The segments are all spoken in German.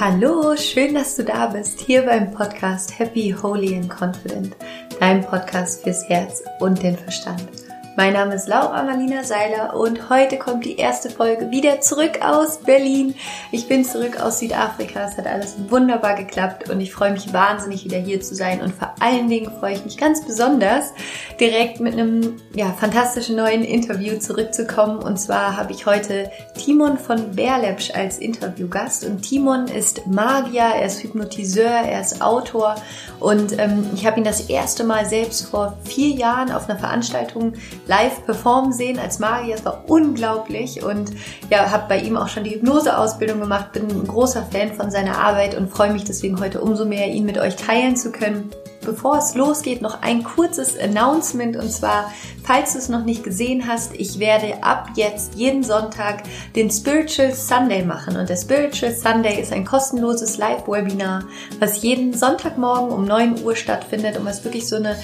Hallo, schön, dass du da bist, hier beim Podcast Happy, Holy and Confident, dein Podcast fürs Herz und den Verstand. Mein Name ist Laura Marlina Seiler und heute kommt die erste Folge wieder zurück aus Berlin. Ich bin zurück aus Südafrika. Es hat alles wunderbar geklappt und ich freue mich wahnsinnig wieder hier zu sein und vor allen Dingen freue ich mich ganz besonders direkt mit einem ja, fantastischen neuen Interview zurückzukommen und zwar habe ich heute Timon von Berlepsch als Interviewgast und Timon ist Magier, er ist Hypnotiseur, er ist Autor und ähm, ich habe ihn das erste Mal selbst vor vier Jahren auf einer Veranstaltung live performen sehen als Magier. Es war unglaublich und ja, habe bei ihm auch schon die Hypnoseausbildung gemacht, bin ein großer Fan von seiner Arbeit und freue mich deswegen heute umso mehr, ihn mit euch teilen zu können. Bevor es losgeht, noch ein kurzes Announcement und zwar, falls du es noch nicht gesehen hast, ich werde ab jetzt jeden Sonntag den Spiritual Sunday machen und der Spiritual Sunday ist ein kostenloses Live-Webinar, was jeden Sonntagmorgen um 9 Uhr stattfindet und was wirklich so eine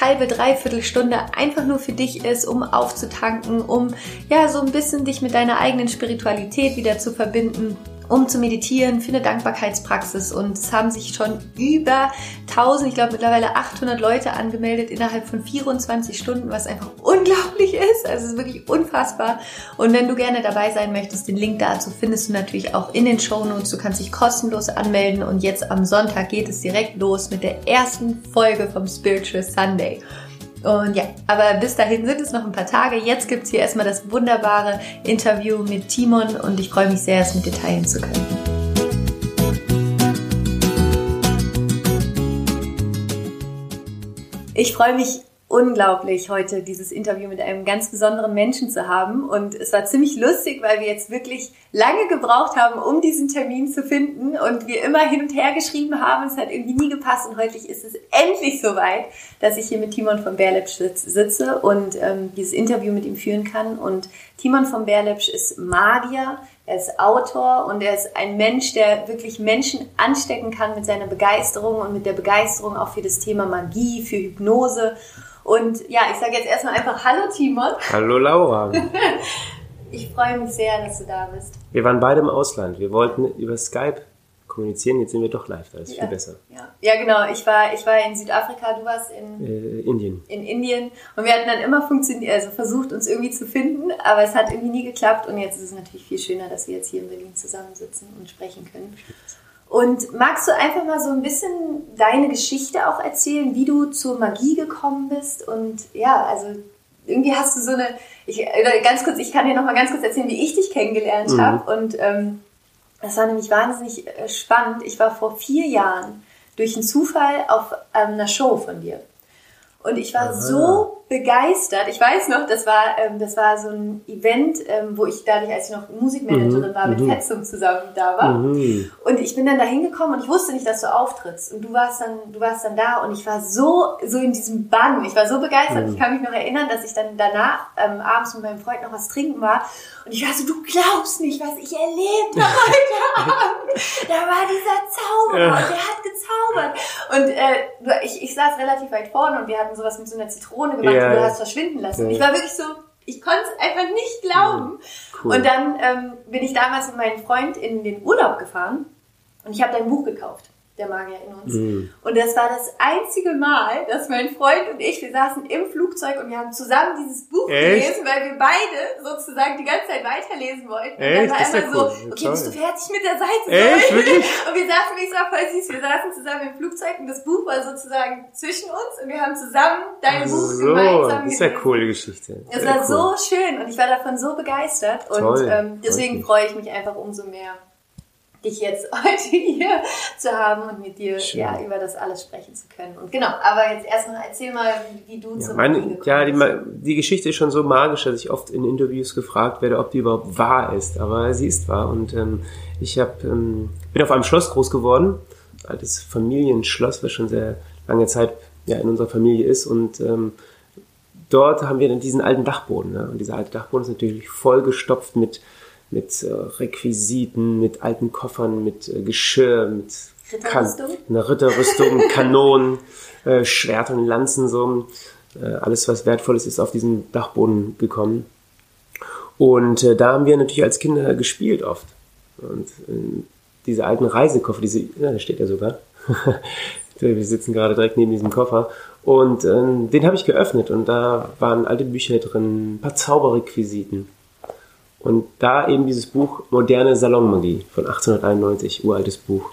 halbe, dreiviertel Stunde einfach nur für dich ist, um aufzutanken, um ja so ein bisschen dich mit deiner eigenen Spiritualität wieder zu verbinden um zu meditieren für eine Dankbarkeitspraxis. Und es haben sich schon über 1000, ich glaube mittlerweile 800 Leute angemeldet innerhalb von 24 Stunden, was einfach unglaublich ist. Also es ist wirklich unfassbar. Und wenn du gerne dabei sein möchtest, den Link dazu findest du natürlich auch in den Show Notes. Du kannst dich kostenlos anmelden und jetzt am Sonntag geht es direkt los mit der ersten Folge vom Spiritual Sunday. Und ja, aber bis dahin sind es noch ein paar Tage. Jetzt gibt es hier erstmal das wunderbare Interview mit Timon und ich freue mich sehr, es mit dir teilen zu können. Ich freue mich unglaublich, heute dieses Interview mit einem ganz besonderen Menschen zu haben. Und es war ziemlich lustig, weil wir jetzt wirklich lange gebraucht haben, um diesen Termin zu finden und wir immer hin und her geschrieben haben. Es hat irgendwie nie gepasst und heute ist es endlich soweit, dass ich hier mit Timon von Berlepsch sitze und ähm, dieses Interview mit ihm führen kann. Und Timon von Berlepsch ist Magier, er ist Autor und er ist ein Mensch, der wirklich Menschen anstecken kann mit seiner Begeisterung und mit der Begeisterung auch für das Thema Magie, für Hypnose. Und ja, ich sage jetzt erstmal einfach Hallo Timon. Hallo Laura. ich freue mich sehr, dass du da bist. Wir waren beide im Ausland. Wir wollten über Skype kommunizieren. Jetzt sind wir doch live. Das ist ja, viel besser. Ja. ja, genau. Ich war, ich war in Südafrika, du warst in äh, Indien. In Indien. Und wir hatten dann immer funktioniert, also versucht, uns irgendwie zu finden, aber es hat irgendwie nie geklappt. Und jetzt ist es natürlich viel schöner, dass wir jetzt hier in Berlin zusammensitzen und sprechen können. Und magst du einfach mal so ein bisschen deine Geschichte auch erzählen, wie du zur Magie gekommen bist? Und ja, also irgendwie hast du so eine, ich, ganz kurz, ich kann dir noch mal ganz kurz erzählen, wie ich dich kennengelernt mhm. habe. Und ähm, das war nämlich wahnsinnig äh, spannend. Ich war vor vier Jahren durch einen Zufall auf ähm, einer Show von dir. Und ich war Aha. so begeistert. Ich weiß noch, das war, ähm, das war so ein Event, ähm, wo ich dadurch, als ich noch Musikmanagerin mhm. war, mit mhm. Fetzum zusammen da war. Mhm. Und ich bin dann da hingekommen und ich wusste nicht, dass du auftrittst. Und du warst dann, du warst dann da und ich war so, so in diesem Bann. Ich war so begeistert. Mhm. Ich kann mich noch erinnern, dass ich dann danach ähm, abends mit meinem Freund noch was trinken war. Und ich war so, du glaubst nicht, was ich erlebt habe heute Abend. Da war dieser Zauberer ja. und der hat gezaubert. Und äh, ich, ich saß relativ weit vorne und wir hatten sowas mit so einer Zitrone gemacht ja, du hast verschwinden lassen. Ja. Ich war wirklich so, ich konnte es einfach nicht glauben. Cool. Und dann ähm, bin ich damals mit meinem Freund in den Urlaub gefahren und ich habe dein Buch gekauft der Magier in uns. Mhm. Und das war das einzige Mal, dass mein Freund und ich, wir saßen im Flugzeug und wir haben zusammen dieses Buch Echt? gelesen, weil wir beide sozusagen die ganze Zeit weiterlesen wollten. Echt? Und dann war einmal ja so, cool. okay, bist du fertig mit der Seite? Echt? Wirklich? Und wir saßen, wie es war voll süß, wir saßen zusammen im Flugzeug und das Buch war sozusagen zwischen uns und wir haben zusammen dein Buch so, gemeinsam Das ist ja coole Geschichte. Es war cool. so schön und ich war davon so begeistert und Toll. ähm, deswegen freue ich mich einfach umso mehr dich jetzt heute hier zu haben und mit dir ja, über das alles sprechen zu können. Und genau, aber jetzt erstmal erzähl mal, wie du ja, zum meine, Ja, die, die, Geschichte ist schon so magisch, dass ich oft in Interviews gefragt werde, ob die überhaupt wahr ist. Aber sie ist wahr. Und ähm, ich hab, ähm, bin auf einem Schloss groß geworden, altes Familienschloss, was schon sehr lange Zeit ja, in unserer Familie ist. Und ähm, dort haben wir dann diesen alten Dachboden. Ne? Und dieser alte Dachboden ist natürlich vollgestopft mit mit äh, Requisiten, mit alten Koffern, mit äh, Geschirr, mit Ritterrüstung, einer Ritterrüstung, Kanonen, äh, Schwert und Lanzen, so. Äh, alles, was wertvoll ist, ist auf diesen Dachboden gekommen. Und äh, da haben wir natürlich als Kinder gespielt oft. Und in diese alten Reisekoffer, diese, ja, da steht er sogar. Wir sitzen gerade direkt neben diesem Koffer. Und ähm, den habe ich geöffnet und da waren alte Bücher drin, ein paar Zauberrequisiten. Und da eben dieses Buch Moderne Salonmagie von 1891, uraltes Buch.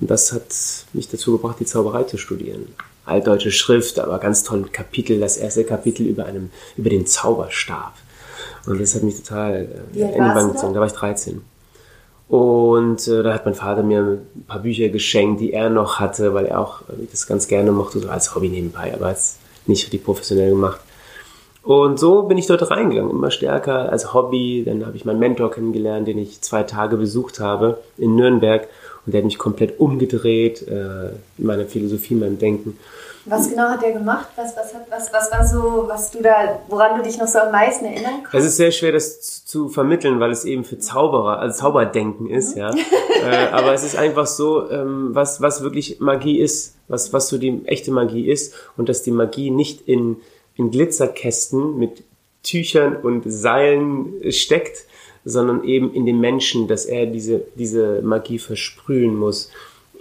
Und das hat mich dazu gebracht, die Zauberei zu studieren. Altdeutsche Schrift, aber ganz toll Kapitel, das erste Kapitel über einem, über den Zauberstab. Und das hat mich total äh, in die Bank gezogen. Da war ich 13. Und äh, da hat mein Vater mir ein paar Bücher geschenkt, die er noch hatte, weil er auch äh, das ganz gerne mochte, so als Hobby nebenbei, aber als nicht richtig professionell gemacht. Und so bin ich dort reingegangen, immer stärker als Hobby. Dann habe ich meinen Mentor kennengelernt, den ich zwei Tage besucht habe in Nürnberg. Und der hat mich komplett umgedreht, äh, in meiner Philosophie, in meinem Denken. Was genau hat er gemacht? Was, was, hat, was, was war so, was du da, woran du dich noch so am meisten erinnern kannst? Es ist sehr schwer, das zu, zu vermitteln, weil es eben für Zauberer, also Zauberdenken ist, mhm. ja. äh, aber es ist einfach so, ähm, was, was wirklich Magie ist, was, was so die echte Magie ist und dass die Magie nicht in, in Glitzerkästen mit Tüchern und Seilen steckt, sondern eben in dem Menschen, dass er diese, diese Magie versprühen muss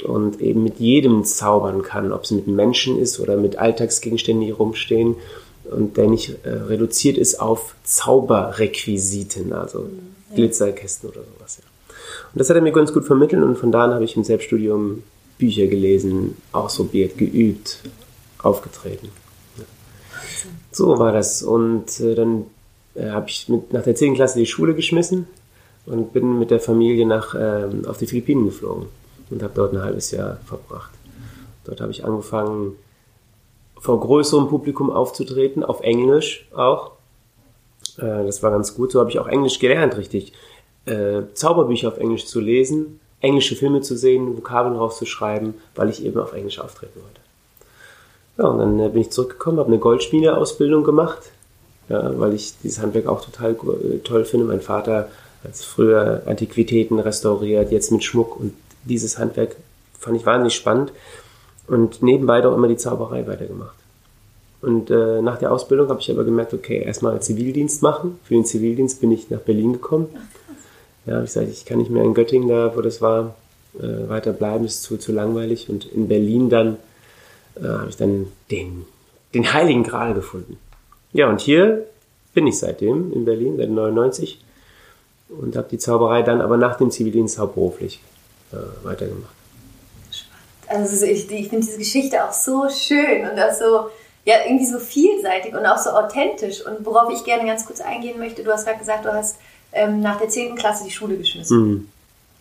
und eben mit jedem zaubern kann, ob es mit Menschen ist oder mit Alltagsgegenständen, die rumstehen und der nicht äh, reduziert ist auf Zauberrequisiten, also ja. Glitzerkästen oder sowas. Ja. Und das hat er mir ganz gut vermittelt und von da an habe ich im Selbststudium Bücher gelesen, ausprobiert, geübt, aufgetreten. So war das und äh, dann äh, habe ich mit, nach der 10. Klasse die Schule geschmissen und bin mit der Familie nach, ähm, auf die Philippinen geflogen und habe dort ein halbes Jahr verbracht. Dort habe ich angefangen, vor größerem Publikum aufzutreten, auf Englisch auch. Äh, das war ganz gut. So habe ich auch Englisch gelernt, richtig. Äh, Zauberbücher auf Englisch zu lesen, englische Filme zu sehen, Vokabeln draufzuschreiben, weil ich eben auf Englisch auftreten wollte. Ja, und dann äh, bin ich zurückgekommen, habe eine Goldschmiedeausbildung gemacht, ja, weil ich dieses Handwerk auch total toll finde. Mein Vater hat früher Antiquitäten restauriert, jetzt mit Schmuck und dieses Handwerk fand ich wahnsinnig spannend und nebenbei doch immer die Zauberei weitergemacht. Und äh, nach der Ausbildung habe ich aber gemerkt, okay, erstmal Zivildienst machen. Für den Zivildienst bin ich nach Berlin gekommen. Ja, habe ich gesagt, ich kann nicht mehr in Göttingen, da wo das war, äh, weiter bleiben, ist zu, zu langweilig. Und in Berlin dann äh, habe ich dann den, den Heiligen Gral gefunden. Ja, und hier bin ich seitdem in Berlin, seit 99 und habe die Zauberei dann aber nach dem Zivildienst hauptberuflich äh, weitergemacht. Also ich, ich finde diese Geschichte auch so schön und auch so, ja, irgendwie so vielseitig und auch so authentisch. Und worauf ich gerne ganz kurz eingehen möchte, du hast gerade gesagt, du hast ähm, nach der 10. Klasse die Schule geschmissen. Mhm.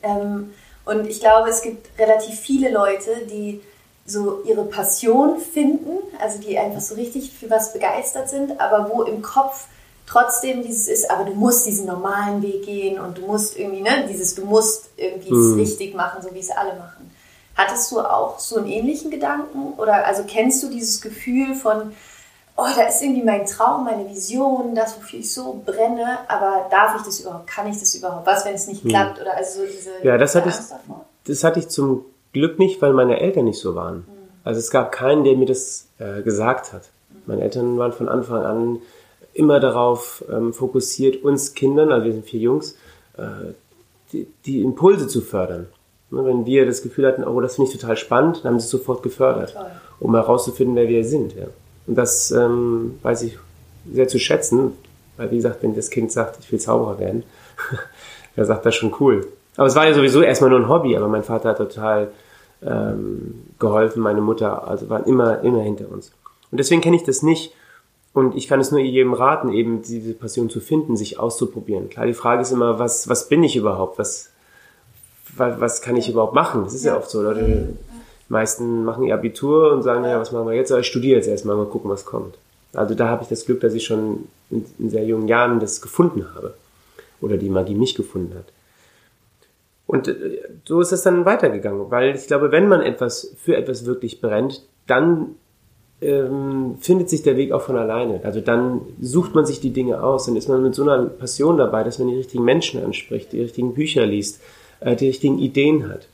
Ähm, und ich glaube, es gibt relativ viele Leute, die so ihre Passion finden, also die einfach so richtig für was begeistert sind, aber wo im Kopf trotzdem dieses ist, aber du musst diesen normalen Weg gehen und du musst irgendwie, ne, dieses, du musst irgendwie es mhm. richtig machen, so wie es alle machen. Hattest du auch so einen ähnlichen Gedanken? Oder also kennst du dieses Gefühl von, oh, da ist irgendwie mein Traum, meine Vision, das, wofür ich so brenne, aber darf ich das überhaupt? Kann ich das überhaupt? Was, wenn es nicht mhm. klappt? Oder also so diese Ja, das hatte, ich, das hatte ich zum Glück nicht, weil meine Eltern nicht so waren. Also es gab keinen, der mir das äh, gesagt hat. Meine Eltern waren von Anfang an immer darauf ähm, fokussiert, uns Kindern, also wir sind vier Jungs, äh, die, die, Impulse zu fördern. Ne, wenn wir das Gefühl hatten, oh, das finde ich total spannend, dann haben sie es sofort gefördert, Toll. um herauszufinden, wer wir sind. Ja. Und das ähm, weiß ich sehr zu schätzen, weil wie gesagt, wenn das Kind sagt, ich will Zauberer werden, dann sagt das schon cool. Aber es war ja sowieso erstmal nur ein Hobby, aber mein Vater hat total ähm, geholfen, meine Mutter, also waren immer, immer hinter uns. Und deswegen kenne ich das nicht, und ich kann es nur jedem raten, eben diese Passion zu finden, sich auszuprobieren. Klar, die Frage ist immer, was, was bin ich überhaupt? Was, was, kann ich überhaupt machen? Das ist ja, ja oft so. Leute, die meisten machen ihr Abitur und sagen, ja, was machen wir jetzt? ich studiere jetzt erstmal, mal gucken, was kommt. Also da habe ich das Glück, dass ich schon in, in sehr jungen Jahren das gefunden habe. Oder die Magie mich gefunden hat. Und äh, so ist es dann weitergegangen, weil ich glaube, wenn man etwas für etwas wirklich brennt, dann ähm, findet sich der Weg auch von alleine. Also dann sucht man sich die Dinge aus, dann ist man mit so einer Passion dabei, dass man die richtigen Menschen anspricht, die richtigen Bücher liest, äh, die richtigen Ideen hat.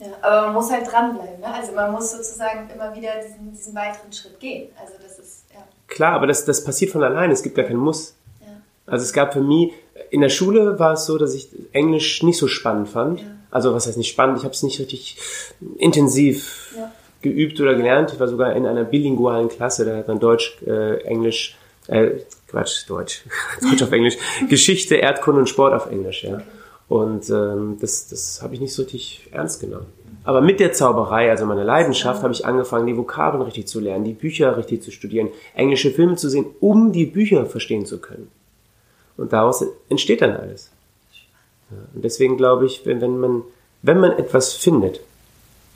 Ja, aber man muss halt dranbleiben. Ne? Also man muss sozusagen immer wieder diesen, diesen weiteren Schritt gehen. Also das ist, ja. Klar, aber das, das passiert von alleine. Es gibt gar keinen Muss. Also es gab für mich, in der Schule war es so, dass ich Englisch nicht so spannend fand. Ja. Also was heißt nicht spannend, ich habe es nicht richtig intensiv ja. geübt oder gelernt. Ich war sogar in einer bilingualen Klasse, da hat man Deutsch, äh, Englisch, äh, Quatsch, Deutsch, Deutsch auf Englisch, Geschichte, Erdkunde und Sport auf Englisch, ja. Und ähm, das, das habe ich nicht so richtig ernst genommen. Aber mit der Zauberei, also meiner Leidenschaft, habe ich angefangen, die Vokabeln richtig zu lernen, die Bücher richtig zu studieren, englische Filme zu sehen, um die Bücher verstehen zu können. Und daraus entsteht dann alles. Ja, und deswegen glaube ich, wenn, wenn, man, wenn man etwas findet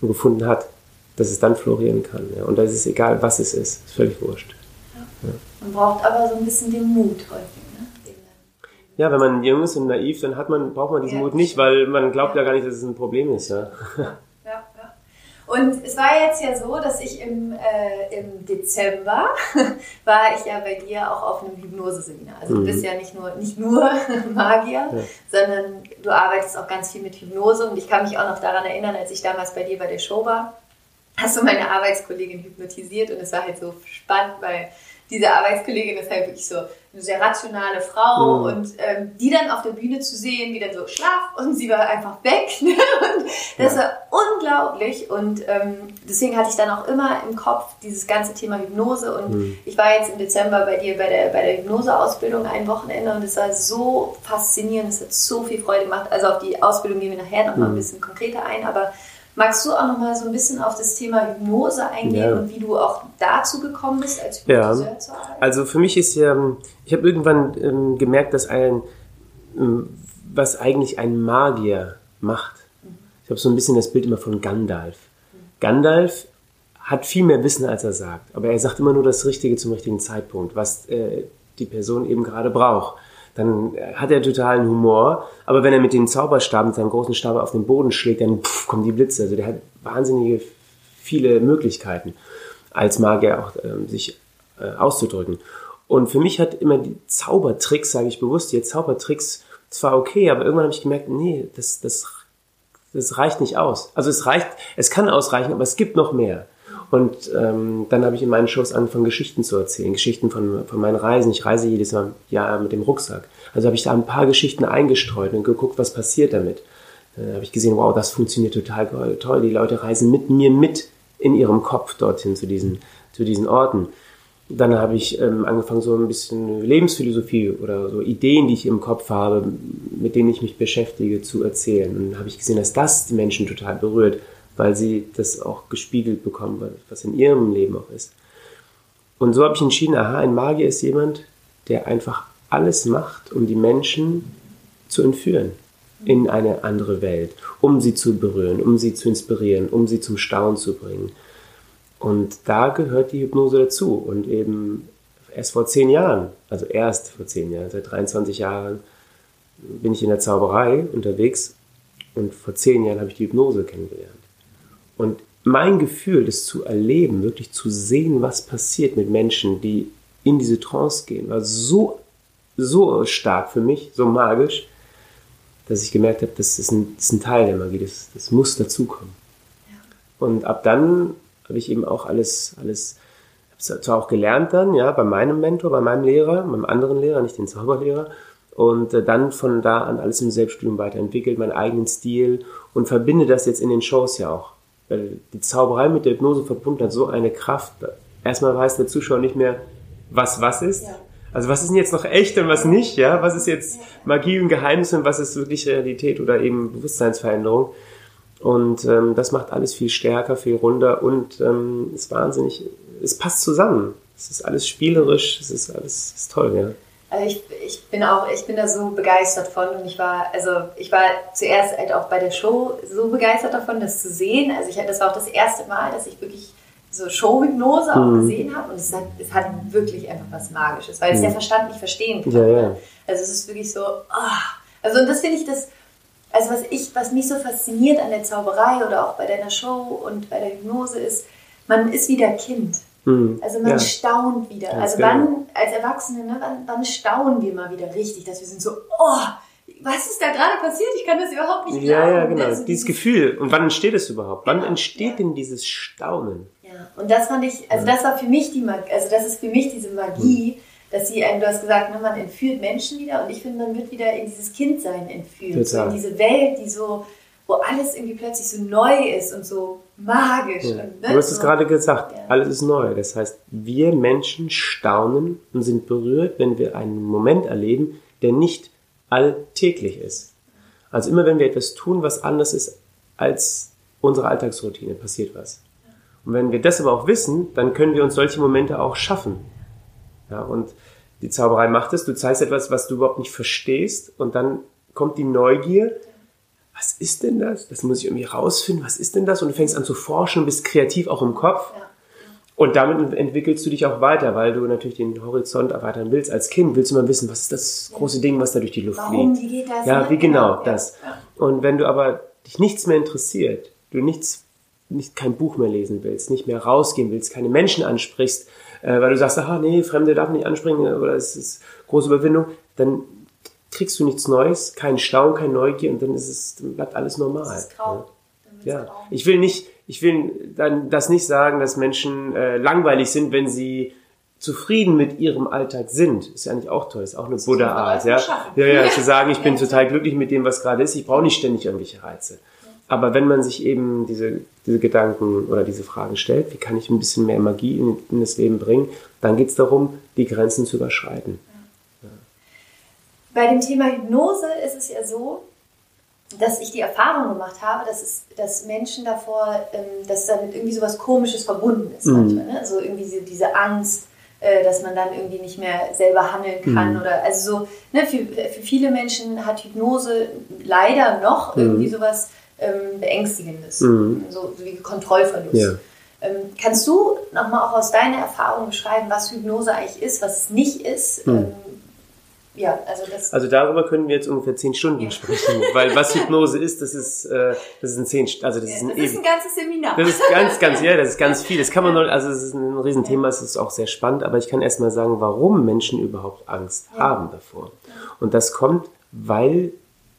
und gefunden hat, dass es dann florieren kann. Ja. Und da ist es egal, was es ist. Ist völlig wurscht. Ja. Man braucht aber so ein bisschen den Mut häufig. Ne? Ja, wenn man jung ist und naiv, dann hat man, braucht man diesen Mut nicht, weil man glaubt ja gar nicht, dass es ein Problem ist. Ja. Und es war jetzt ja so, dass ich im, äh, im Dezember war ich ja bei dir auch auf einem Hypnoseseminar. Also mhm. du bist ja nicht nur, nicht nur Magier, ja. sondern du arbeitest auch ganz viel mit Hypnose. Und ich kann mich auch noch daran erinnern, als ich damals bei dir bei der Show war, hast du meine Arbeitskollegin hypnotisiert und es war halt so spannend, weil diese Arbeitskollegin ist halt wirklich so eine sehr rationale Frau mhm. und ähm, die dann auf der Bühne zu sehen, wie dann so schlaf und sie war einfach weg. Ne? Und das ja. war unglaublich und ähm, deswegen hatte ich dann auch immer im Kopf dieses ganze Thema Hypnose und mhm. ich war jetzt im Dezember bei dir bei der, bei der Hypnoseausbildung ein Wochenende und es war so faszinierend, es hat so viel Freude gemacht. Also auf die Ausbildung gehen wir nachher noch mal ein mhm. bisschen konkreter ein, aber Magst du auch noch mal so ein bisschen auf das Thema Hypnose eingehen ja. und wie du auch dazu gekommen bist, als Hypnotiseur ja. zu arbeiten? Also für mich ist ja, ich habe irgendwann ähm, gemerkt, dass ein, ähm, was eigentlich ein Magier macht. Mhm. Ich habe so ein bisschen das Bild immer von Gandalf. Gandalf hat viel mehr Wissen, als er sagt, aber er sagt immer nur das Richtige zum richtigen Zeitpunkt, was äh, die Person eben gerade braucht dann hat er totalen Humor. Aber wenn er mit dem Zauberstab, mit seinem großen Stab auf den Boden schlägt, dann pff, kommen die Blitze. Also der hat wahnsinnige viele Möglichkeiten, als Magier auch ähm, sich äh, auszudrücken. Und für mich hat immer die Zaubertricks, sage ich bewusst, die Zaubertricks zwar okay, aber irgendwann habe ich gemerkt, nee, das, das, das reicht nicht aus. Also es reicht, es kann ausreichen, aber es gibt noch mehr. Und ähm, dann habe ich in meinen Shows angefangen, Geschichten zu erzählen, Geschichten von, von meinen Reisen. Ich reise jedes Jahr mit dem Rucksack. Also habe ich da ein paar Geschichten eingestreut und geguckt, was passiert damit. Dann habe ich gesehen, wow, das funktioniert total toll. Die Leute reisen mit mir mit in ihrem Kopf dorthin zu diesen, zu diesen Orten. Dann habe ich ähm, angefangen, so ein bisschen Lebensphilosophie oder so Ideen, die ich im Kopf habe, mit denen ich mich beschäftige, zu erzählen. Und dann habe ich gesehen, dass das die Menschen total berührt weil sie das auch gespiegelt bekommen, was in ihrem Leben auch ist. Und so habe ich entschieden, aha, ein Magier ist jemand, der einfach alles macht, um die Menschen zu entführen in eine andere Welt, um sie zu berühren, um sie zu inspirieren, um sie zum Staunen zu bringen. Und da gehört die Hypnose dazu. Und eben erst vor zehn Jahren, also erst vor zehn Jahren, seit 23 Jahren bin ich in der Zauberei unterwegs und vor zehn Jahren habe ich die Hypnose kennengelernt. Und mein Gefühl, das zu erleben, wirklich zu sehen, was passiert mit Menschen, die in diese Trance gehen, war so, so stark für mich, so magisch, dass ich gemerkt habe, das ist ein, das ist ein Teil der Magie, das, das muss dazukommen. Ja. Und ab dann habe ich eben auch alles, alles, habe zwar auch gelernt dann, ja, bei meinem Mentor, bei meinem Lehrer, meinem anderen Lehrer, nicht den Zauberlehrer, und äh, dann von da an alles im Selbststudium weiterentwickelt, meinen eigenen Stil und verbinde das jetzt in den Shows ja auch weil die Zauberei mit der Hypnose verbunden hat so eine Kraft. Erstmal weiß der Zuschauer nicht mehr, was was ist. Ja. Also was ist denn jetzt noch echt und was nicht, ja? Was ist jetzt Magie und Geheimnis und was ist wirklich Realität oder eben Bewusstseinsveränderung? Und ähm, das macht alles viel stärker, viel runder und ähm, ist wahnsinnig, es passt zusammen. Es ist alles spielerisch, es ist alles ist toll, ja. Also ich, ich bin auch, ich bin da so begeistert von und ich war, also ich war zuerst halt auch bei der Show so begeistert davon, das zu sehen. Also ich, das war auch das erste Mal, dass ich wirklich so Showhypnose auch mhm. gesehen habe und es hat, es hat wirklich einfach was Magisches, weil es mhm. der Verstand nicht verstehen kann. Ja, ja. Also es ist wirklich so, oh. also und das finde ich das, also was ich, was mich so fasziniert an der Zauberei oder auch bei deiner Show und bei der Hypnose ist, man ist wieder Kind. Mhm. Also man ja. staunt wieder. Ganz also genau. wann, als Erwachsene, ne, wann, wann staunen wir mal wieder richtig, dass wir sind so, oh, was ist da gerade passiert? Ich kann das überhaupt nicht glauben. Ja, ja, genau. Also dieses, Gefühl. Und wann entsteht es überhaupt? Wann genau. entsteht ja. denn dieses Staunen? Ja, und das fand ich, also das war für mich die Magie, also das ist für mich diese Magie, mhm. dass sie, du hast gesagt, ne, man entführt Menschen wieder und ich finde, man wird wieder in dieses Kindsein entführt. So in diese Welt, die so wo alles irgendwie plötzlich so neu ist und so magisch. Ja. Und, ne? Du hast es gerade gesagt, Ja. alles ist neu. Das heißt, wir Menschen staunen und sind berührt, wenn wir einen Moment erleben, der nicht alltäglich ist. Also immer wenn wir etwas tun, was anders ist als unsere Alltagsroutine, passiert was. Und wenn wir das aber auch wissen, dann können wir uns solche Momente auch schaffen. Ja, und die Zauberei macht es, du zeigst etwas, was du überhaupt nicht verstehst und dann kommt die Neugier. Was ist denn das? Das muss ich irgendwie rausfinden. Was ist denn das? Und du fängst an zu forschen, bist kreativ auch im Kopf. Ja. Und damit entwickelst du dich auch weiter, weil du natürlich den Horizont erweitern willst. Als Kind willst du mal wissen, was ist das große Ding, was da durch die Luft Warum, fliegt. wie geht das? Ja, wie genau, das. Ja. Und wenn du aber dich nichts mehr interessiert, du nichts, nicht kein Buch mehr lesen willst, nicht mehr rausgehen willst, keine Menschen ansprichst, äh, weil du sagst, aha, nee, Fremde darf nicht anspringen oder es ist große Überwindung, dann kriegst du nichts Neues, keinen Staunen, keine Neugier und dann ist es, dann bleibt alles normal. Das ist grau. Wird's Ja, grau. ich will nicht, ich will dann das nicht sagen, dass Menschen äh, langweilig sind, wenn sie zufrieden mit ihrem Alltag sind. Ist ja eigentlich auch toll, ist auch eine Buddha-Art, ja. Ja, ja, zu sagen, ich bin Ja. total glücklich mit dem, was gerade ist, ich brauche nicht ständig irgendwelche Reize. Aber wenn man sich eben diese, diese Gedanken oder diese Fragen stellt, wie kann ich ein bisschen mehr Magie in, in das Leben bringen, dann geht es darum, die Grenzen zu überschreiten. Bei dem Thema Hypnose ist es ja so, dass ich die Erfahrung gemacht habe, dass, es, dass Menschen davor, ähm, dass damit irgendwie so was Komisches verbunden ist Mhm. manchmal. Ne? Also irgendwie diese, diese Angst, äh, dass man dann irgendwie nicht mehr selber handeln kann. Mhm. Oder also so, ne, für, für viele Menschen hat Hypnose leider noch Mhm. irgendwie sowas ähm, Beängstigendes. Mhm. So, so wie Kontrollverlust. Ja. Ähm, kannst du nochmal auch aus deiner Erfahrung beschreiben, was Hypnose eigentlich ist, was es nicht ist? Mhm. Ja, also das. Also darüber können wir jetzt ungefähr zehn Stunden Ja. sprechen, weil was Hypnose ist, das ist, äh, das ist ein zehn, also das ist ein das ist ein ganzes Seminar. Das ist ganz, ganz, ja, das ist ganz viel. Das kann man nur, also es ist ein Riesenthema, es ist auch sehr spannend, aber ich kann erst mal sagen, warum Menschen überhaupt Angst Ja. haben davor. Und das kommt, weil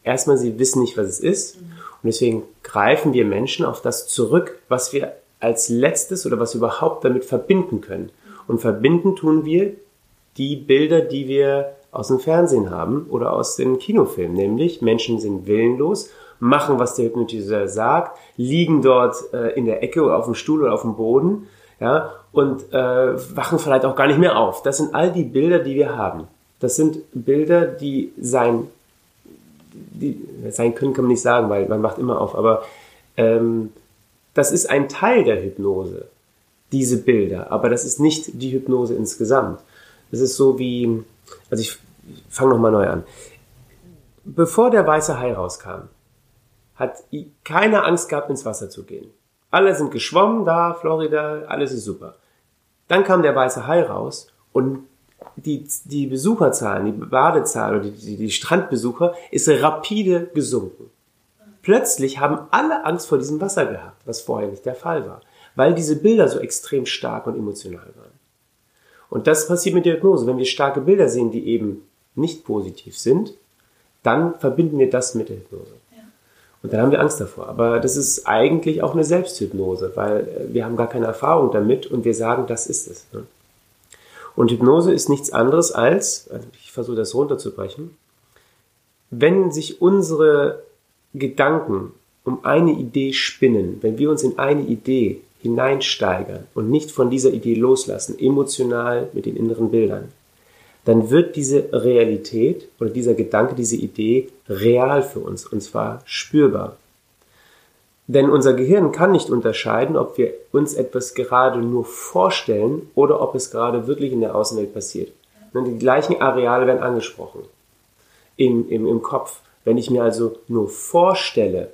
erstmal sie wissen nicht, was es ist. Und deswegen greifen wir Menschen auf das zurück, was wir als letztes oder was wir überhaupt damit verbinden können. Und verbinden tun wir die Bilder, die wir aus dem Fernsehen haben oder aus den Kinofilmen, nämlich Menschen sind willenlos, machen, was der Hypnotiseur sagt, liegen dort äh, in der Ecke oder auf dem Stuhl oder auf dem Boden, ja, und äh, wachen vielleicht auch gar nicht mehr auf. Das sind all die Bilder, die wir haben. Das sind Bilder, die sein, die sein können, kann man nicht sagen, weil man wacht immer auf, aber ähm, das ist ein Teil der Hypnose, diese Bilder, aber das ist nicht die Hypnose insgesamt. Das ist so wie, also ich fange nochmal neu an. Bevor der weiße Hai rauskam, hat keiner Angst gehabt, ins Wasser zu gehen. Alle sind geschwommen da, Florida, alles ist super. Dann kam der weiße Hai raus und die, die Besucherzahlen, die Badezahl oder die, die, Strandbesucher ist rapide gesunken. Plötzlich haben alle Angst vor diesem Wasser gehabt, was vorher nicht der Fall war, weil diese Bilder so extrem stark und emotional waren. Und das passiert mit der Hypnose. Wenn wir starke Bilder sehen, die eben nicht positiv sind, dann verbinden wir das mit der Hypnose. Und dann haben wir Angst davor. Aber das ist eigentlich auch eine Selbsthypnose, weil äh, wir haben gar keine Erfahrung damit und wir sagen, das ist es. ne? Und Hypnose ist nichts anderes als, also ich versuche das runterzubrechen, wenn sich unsere Gedanken um eine Idee spinnen, wenn wir uns in eine Idee hineinsteigern und nicht von dieser Idee loslassen, emotional mit den inneren Bildern, dann wird diese Realität oder dieser Gedanke, diese Idee real für uns und zwar spürbar. Denn unser Gehirn kann nicht unterscheiden, ob wir uns etwas gerade nur vorstellen oder ob es gerade wirklich in der Außenwelt passiert. Und die gleichen Areale werden angesprochen im, im, im Kopf. Wenn ich mir also nur vorstelle,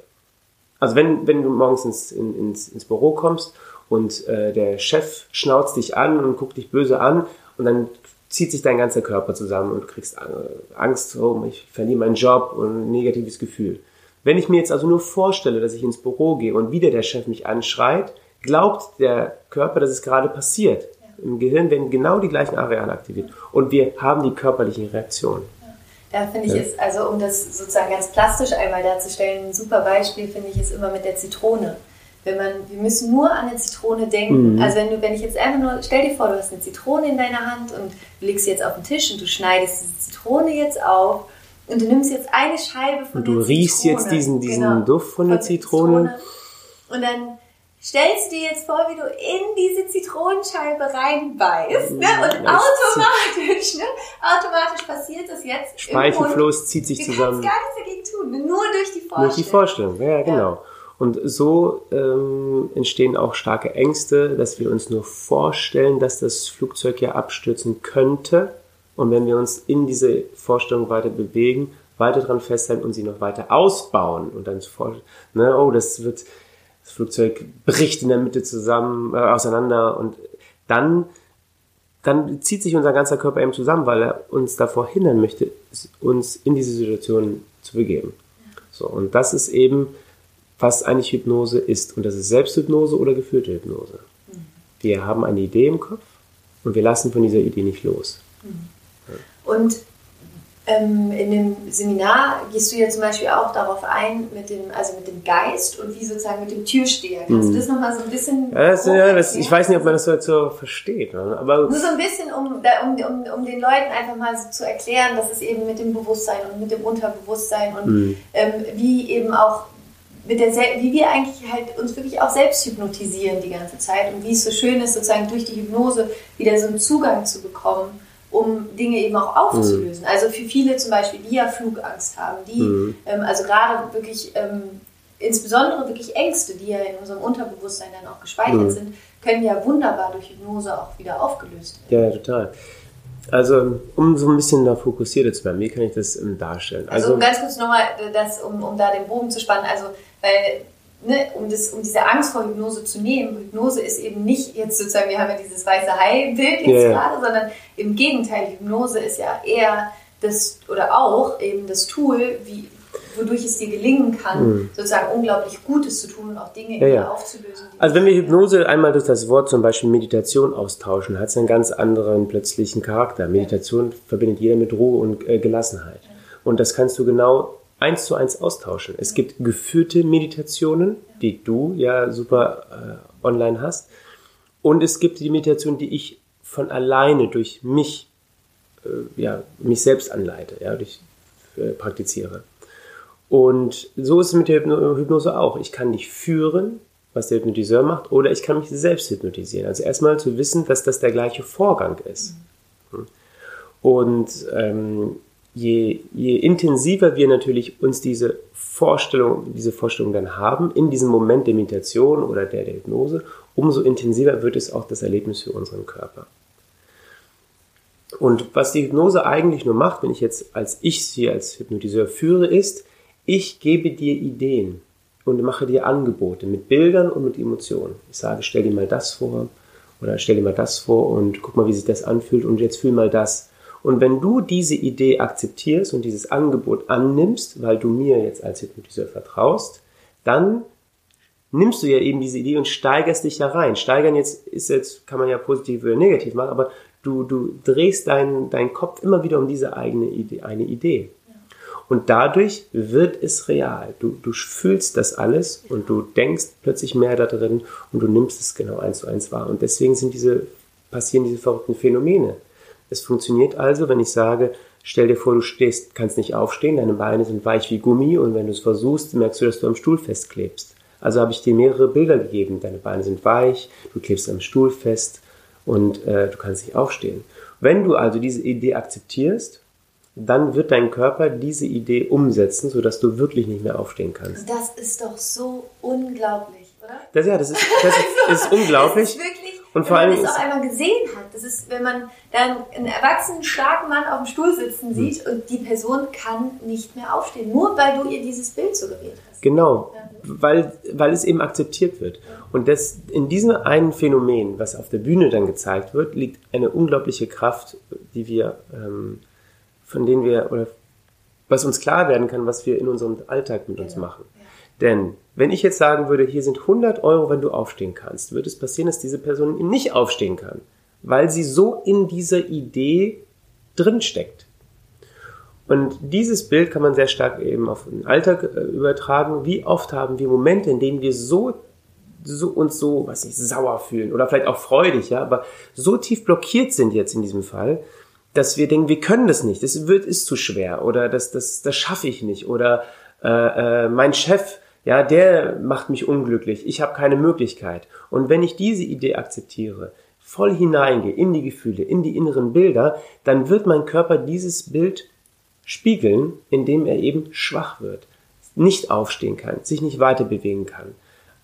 also wenn, wenn du morgens ins, in, ins, ins Büro kommst und äh, der Chef schnauzt dich an und guckt dich böse an und dann zieht sich dein ganzer Körper zusammen und du kriegst äh, Angst, oh, ich verliere meinen Job und ein negatives Gefühl. Wenn ich mir jetzt also nur vorstelle, dass ich ins Büro gehe und wieder der Chef mich anschreit, glaubt der Körper, dass es gerade passiert. Im Gehirn werden genau die gleichen Areale aktiviert und wir haben die körperlichen Reaktionen. Da finde ich Ja. es, also um das sozusagen ganz plastisch einmal darzustellen, ein super Beispiel finde ich ist immer mit der Zitrone. Wenn man, wir müssen nur an eine Zitrone denken. Mhm. Also wenn du, wenn ich jetzt einfach nur, stell dir vor, du hast eine Zitrone in deiner Hand und du legst sie jetzt auf den Tisch und du schneidest diese Zitrone jetzt auf Und du nimmst jetzt eine Scheibe von und du der riechst Zitrone. jetzt diesen, diesen Genau. Duft von der Zitrone. Und dann stellst du dir jetzt vor, wie du in diese Zitronenscheibe reinbeißt. Ne? Und Ja, das automatisch, ne? automatisch passiert das jetzt. Speichelfluss zieht sich. Du zusammen. kannst gar nichts dagegen tun, nur durch die Vorstellung. Durch die Vorstellung, ja, genau. Und so ähm, entstehen auch starke Ängste, dass wir uns nur vorstellen, dass das Flugzeug ja abstürzen könnte. Und wenn wir uns in diese Vorstellung weiter bewegen, weiter dran festhalten und sie noch weiter ausbauen und dann vor, ne, oh, das wird, das Flugzeug bricht in der Mitte zusammen, äh, auseinander und dann, dann zieht sich unser ganzer Körper eben zusammen, weil er uns davor hindern möchte, uns in diese Situation zu begeben. So, und das ist eben, was eigentlich Hypnose ist. Und das ist Selbsthypnose oder geführte Hypnose. Wir haben eine Idee im Kopf und wir lassen von dieser Idee nicht los. Und ähm, in dem Seminar gehst du ja zum Beispiel auch darauf ein, mit dem, also mit dem Geist und wie sozusagen mit dem Türsteher. Kannst du das nochmal so ein bisschen. Mhm. Ja, das, ja, das, ich weiß nicht, ob man das so, so versteht. Ne? Aber Nur so ein bisschen, um, um, um, um den Leuten einfach mal so zu erklären, dass es eben mit dem Bewusstsein und mit dem Unterbewusstsein und Mhm. ähm, wie eben auch mit der wie wir eigentlich halt uns wirklich auch selbst hypnotisieren die ganze Zeit und wie es so schön ist, sozusagen durch die Hypnose wieder so einen Zugang zu bekommen, um Dinge eben auch aufzulösen. Also für viele zum Beispiel, die ja Flugangst haben, die Mhm. ähm, also gerade wirklich ähm, insbesondere wirklich Ängste, die ja in unserem Unterbewusstsein dann auch gespeichert Mhm. sind, können ja wunderbar durch Hypnose auch wieder aufgelöst werden. ja, total. Also, um so ein bisschen da fokussierter zu werden, wie kann ich das ähm, darstellen? Also, um ganz kurz nochmal, das, um, um da den Bogen zu spannen, also weil, ne, um, das, um diese Angst vor Hypnose zu nehmen, Hypnose ist eben nicht jetzt sozusagen, wir haben ja dieses weiße Hai-Bild jetzt ja. gerade, sondern im Gegenteil, Hypnose ist ja eher das, oder auch eben das Tool, wie, wodurch es dir gelingen kann, sozusagen unglaublich Gutes zu tun und auch Dinge. Ja, ja. aufzulösen. Also wenn wir Hypnose einmal durch das Wort zum Beispiel Meditation austauschen, hat es einen ganz anderen plötzlichen Charakter. Meditation verbindet jeder mit Ruhe und äh, Gelassenheit. Und das kannst du genau eins zu eins austauschen. Es gibt geführte Meditationen, die du ja super äh, online hast. Und es gibt die Meditation, die ich von alleine durch mich, äh, ja, mich selbst anleite, ja, durch, äh, praktiziere. Und so ist es mit der Hypno- Hypnose auch. Ich kann dich führen, was der Hypnotiseur macht, oder ich kann mich selbst hypnotisieren. Also erstmal zu wissen, dass das der gleiche Vorgang ist. Und ähm, je, je intensiver wir natürlich uns diese Vorstellung, diese Vorstellung dann haben, in diesem Moment der Meditation oder der, der Hypnose, umso intensiver wird es auch das Erlebnis für unseren Körper. Und was die Hypnose eigentlich nur macht, wenn ich jetzt als ich sie als Hypnotiseur führe, ist, ich gebe dir Ideen und mache dir Angebote mit Bildern und mit Emotionen. Ich sage, stell dir mal das vor oder stell dir mal das vor und guck mal, wie sich das anfühlt und jetzt fühl mal das. Und wenn du diese Idee akzeptierst und dieses Angebot annimmst, weil du mir jetzt als Hypnotiseur vertraust, dann nimmst du ja eben diese Idee und steigerst dich da rein. Steigern jetzt ist jetzt, kann man ja positiv oder negativ machen, aber du, du drehst deinen, deinen Kopf immer wieder um diese eigene Idee, eine Idee. Und dadurch wird es real. Du, du fühlst das alles und du denkst plötzlich mehr da drin und du nimmst es genau eins zu eins wahr. Und deswegen sind diese, passieren diese verrückten Phänomene. Es funktioniert also, wenn ich sage, stell dir vor, du stehst, kannst nicht aufstehen, deine Beine sind weich wie Gummi und wenn du es versuchst, merkst du, dass du am Stuhl festklebst. Also habe ich dir mehrere Bilder gegeben. Deine Beine sind weich, du klebst am Stuhl fest und äh, du kannst nicht aufstehen. Wenn du also diese Idee akzeptierst, dann wird dein Körper diese Idee umsetzen, sodass du wirklich nicht mehr aufstehen kannst. Das ist doch so unglaublich, oder? Das, ja, das ist, das ist, ist unglaublich. Das ist wirklich, Und vor wenn man allem ist- auch einmal gesehen hat. Das ist, wenn man dann einen erwachsenen, starken Mann auf dem Stuhl sitzen sieht und die Person kann nicht mehr aufstehen, nur weil du ihr dieses Bild suggeriert hast. Genau, weil, weil es eben akzeptiert wird. Und das, in diesem einen Phänomen, was auf der Bühne dann gezeigt wird, liegt eine unglaubliche Kraft, die wir, ähm, von denen wir, oder was uns klar werden kann, was wir in unserem Alltag mit uns Genau, machen. ja. Denn wenn ich jetzt sagen würde, hier sind 100 Euro, wenn du aufstehen kannst, wird es passieren, dass diese Person eben nicht aufstehen kann, weil sie so in dieser Idee drinsteckt. Und dieses Bild kann man sehr stark eben auf den Alltag äh, übertragen. Wie oft haben wir Momente, in denen wir so, so uns so, was nicht, sauer fühlen oder vielleicht auch freudig, ja, aber so tief blockiert sind jetzt in diesem Fall, dass wir denken, wir können das nicht, das wird ist zu schwer oder das das das schaffe ich nicht oder äh, äh, mein Chef, ja, der macht mich unglücklich, ich habe keine Möglichkeit. Und wenn ich diese Idee akzeptiere, voll hineingehe in die Gefühle, in die inneren Bilder, dann wird mein Körper dieses Bild spiegeln, indem er eben schwach wird, nicht aufstehen kann, sich nicht weiter bewegen kann,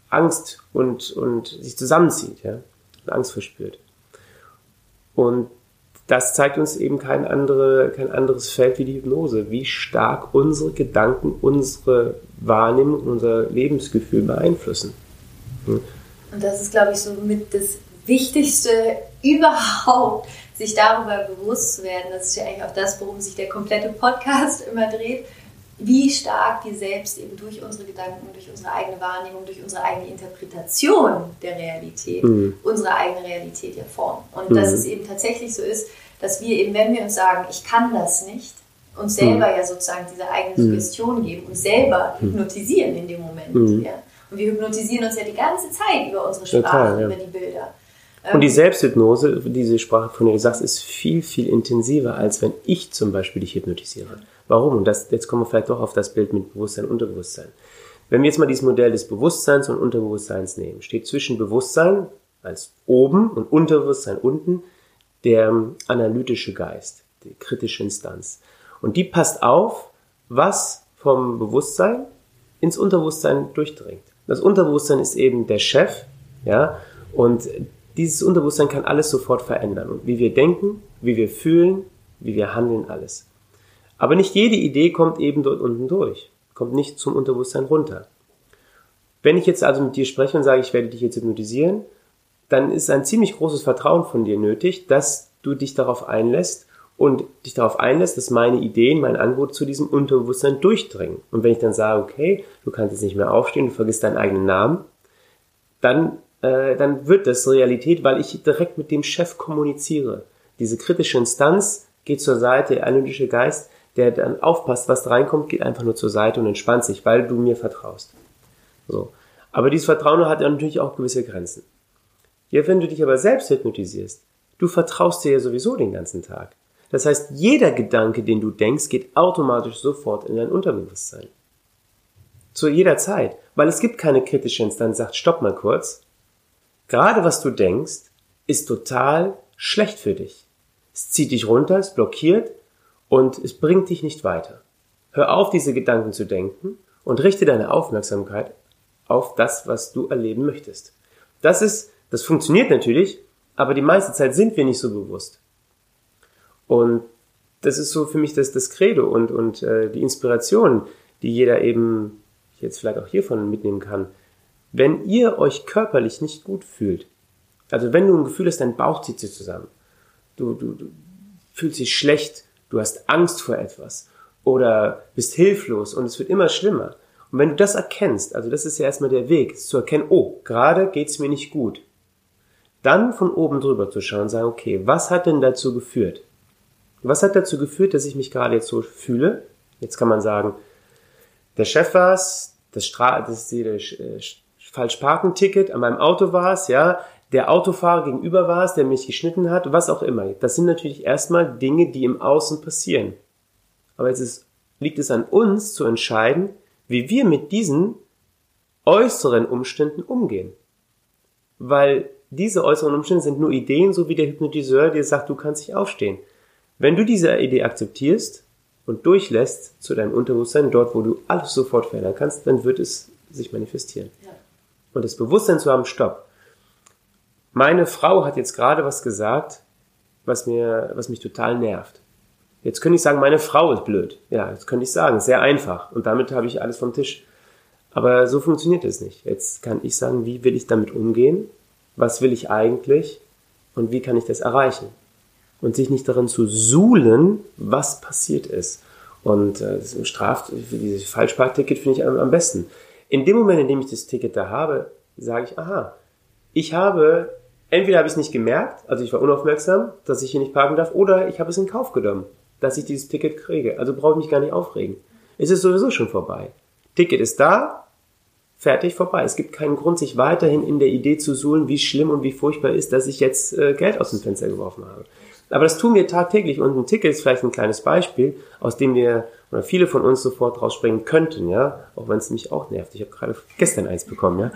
Angst und, und sich zusammenzieht, ja, Angst verspürt. Und das zeigt uns eben kein, andere, kein anderes Feld wie die Hypnose, wie stark unsere Gedanken unsere Wahrnehmung, unser Lebensgefühl beeinflussen. Hm. Und das ist, glaube ich, so mit das Wichtigste überhaupt, sich darüber bewusst zu werden. Das ist ja eigentlich auch das, worum sich der komplette Podcast immer dreht wie stark wir selbst eben durch unsere Gedanken, durch unsere eigene Wahrnehmung, durch unsere eigene Interpretation der Realität, mhm. unsere eigene Realität ja formen. Und mhm. dass es eben tatsächlich so ist, dass wir eben, wenn wir uns sagen, ich kann das nicht, uns selber mhm. ja sozusagen diese eigene mhm. Suggestion geben, uns selber mhm. hypnotisieren in dem Moment. Mhm. Ja? Und wir hypnotisieren uns ja die ganze Zeit über unsere Sprache, Total, ja. über die Bilder. Und die ähm, Selbsthypnose, diese Sprache, von der du sagst, ist viel, viel intensiver, als wenn ich zum Beispiel dich hypnotisiere. Warum? Und das, jetzt kommen wir vielleicht doch auf das Bild mit Bewusstsein und Unterbewusstsein. Wenn wir jetzt mal dieses Modell des Bewusstseins und Unterbewusstseins nehmen, steht zwischen Bewusstsein als oben und Unterbewusstsein unten der analytische Geist, die kritische Instanz. Und die passt auf, was vom Bewusstsein ins Unterbewusstsein durchdringt. Das Unterbewusstsein ist eben der Chef, ja, und dieses Unterbewusstsein kann alles sofort verändern. Wie wir denken, wie wir fühlen, wie wir handeln, alles. Aber nicht jede Idee kommt eben dort unten durch, kommt nicht zum Unterbewusstsein runter. Wenn ich jetzt also mit dir spreche und sage, ich werde dich jetzt hypnotisieren, dann ist ein ziemlich großes Vertrauen von dir nötig, dass du dich darauf einlässt und dich darauf einlässt, dass meine Ideen, mein Angebot zu diesem Unterbewusstsein durchdringen. Und wenn ich dann sage, okay, du kannst jetzt nicht mehr aufstehen, du vergisst deinen eigenen Namen, dann, äh, dann wird das Realität, weil ich direkt mit dem Chef kommuniziere. Diese kritische Instanz geht zur Seite, der analytische Geist der dann aufpasst, was reinkommt, geht einfach nur zur Seite und entspannt sich, weil du mir vertraust. So. Aber dieses Vertrauen hat ja natürlich auch gewisse Grenzen. Ja, wenn du dich aber selbst hypnotisierst, du vertraust dir ja sowieso den ganzen Tag. Das heißt, jeder Gedanke, den du denkst, geht automatisch sofort in dein Unterbewusstsein. Zu jeder Zeit. Weil es gibt keine kritische Instanz, sagt, stopp mal kurz. Gerade was du denkst, ist total schlecht für dich. Es zieht dich runter, es blockiert, und es bringt dich nicht weiter. Hör auf, diese Gedanken zu denken und richte deine Aufmerksamkeit auf das, was du erleben möchtest. Das ist, das funktioniert natürlich, aber die meiste Zeit sind wir nicht so bewusst. Und das ist so für mich das, das Credo und, und äh, die Inspiration, die jeder eben jetzt vielleicht auch hiervon mitnehmen kann. Wenn ihr euch körperlich nicht gut fühlt, also wenn du ein Gefühl hast, dein Bauch zieht sich zusammen, du, du, du fühlst dich schlecht, du hast Angst vor etwas oder bist hilflos und es wird immer schlimmer. Und wenn du das erkennst, also das ist ja erstmal der Weg, zu erkennen, oh, gerade geht's mir nicht gut. Dann von oben drüber zu schauen und sagen, okay, was hat denn dazu geführt? Was hat dazu geführt, dass ich mich gerade jetzt so fühle? Jetzt kann man sagen, der Chef war's, das, Stra das, das äh, Falschparkenticket an meinem Auto war's, ja, der Autofahrer gegenüber war es, der mich geschnitten hat, was auch immer. Das sind natürlich erstmal Dinge, die im Außen passieren. Aber jetzt ist, liegt es an uns zu entscheiden, wie wir mit diesen äußeren Umständen umgehen. Weil diese äußeren Umstände sind nur Ideen, so wie der Hypnotiseur dir sagt, du kannst dich aufstehen. Wenn du diese Idee akzeptierst und durchlässt zu deinem Unterbewusstsein, dort wo du alles sofort verändern kannst, dann wird es sich manifestieren. Und das Bewusstsein zu haben, stopp. Meine Frau hat jetzt gerade was gesagt, was mir, was mich total nervt. Jetzt könnte ich sagen, meine Frau ist blöd. Ja, das könnte ich sagen. Sehr einfach. Und damit habe ich alles vom Tisch. Aber so funktioniert es nicht. Jetzt kann ich sagen, wie will ich damit umgehen? Was will ich eigentlich? Und wie kann ich das erreichen? Und sich nicht darin zu suhlen, was passiert ist. Und äh, das Straft, dieses Falschparkticket finde ich am, am besten. In dem Moment, in dem ich das Ticket da habe, sage ich, aha, ich habe, entweder habe ich es nicht gemerkt, also ich war unaufmerksam, dass ich hier nicht parken darf, oder ich habe es in Kauf genommen, dass ich dieses Ticket kriege. Also brauche ich mich gar nicht aufregen. Es ist sowieso schon vorbei. Ticket ist da, fertig, vorbei. Es gibt keinen Grund, sich weiterhin in der Idee zu suhlen, wie schlimm und wie furchtbar ist, dass ich jetzt äh, Geld aus dem Fenster geworfen habe. Aber das tun wir tagtäglich und ein Ticket ist vielleicht ein kleines Beispiel, aus dem wir oder viele von uns sofort rausspringen könnten, ja, auch wenn es mich auch nervt. Ich habe gerade gestern eins bekommen, ja.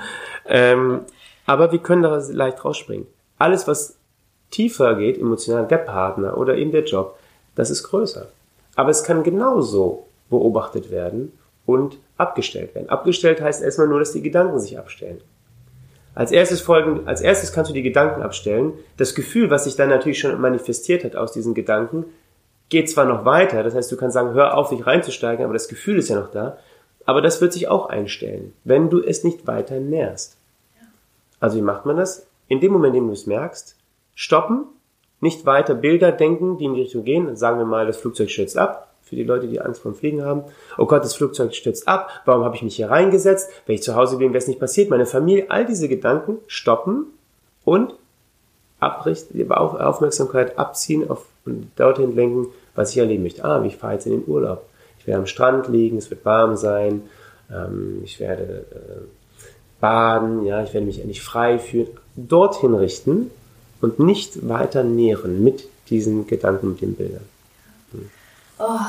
Ähm, aber wir können da leicht rausspringen. Alles, was tiefer geht, emotional, der Partner oder eben der Job, das ist größer. Aber es kann genauso beobachtet werden und abgestellt werden. Abgestellt heißt erstmal nur, dass die Gedanken sich abstellen. Als erstes folgen, als erstes kannst du die Gedanken abstellen. Das Gefühl, was sich dann natürlich schon manifestiert hat aus diesen Gedanken, geht zwar noch weiter. Das heißt, du kannst sagen, hör auf, dich reinzusteigen, aber das Gefühl ist ja noch da. Aber das wird sich auch einstellen, wenn du es nicht weiter nährst. Also wie macht man das? In dem Moment, in dem du es merkst, stoppen, nicht weiter Bilder denken, die in die Richtung gehen. Sagen wir mal, das Flugzeug stürzt ab für die Leute, die Angst vor dem Fliegen haben. Oh Gott, das Flugzeug stürzt ab. Warum habe ich mich hier reingesetzt? Wenn ich zu Hause bin, wäre es nicht passiert. Meine Familie, all diese Gedanken stoppen und abrichten, auf Aufmerksamkeit abziehen auf, und dorthin lenken, was ich erleben möchte. Ah, ich fahre jetzt in den Urlaub. Ich werde am Strand liegen, es wird warm sein, ähm, ich werde äh, baden, ja, ich werde mich endlich frei fühlen. Dorthin richten und nicht weiter nähren mit diesen Gedanken, mit den Bildern. Oh,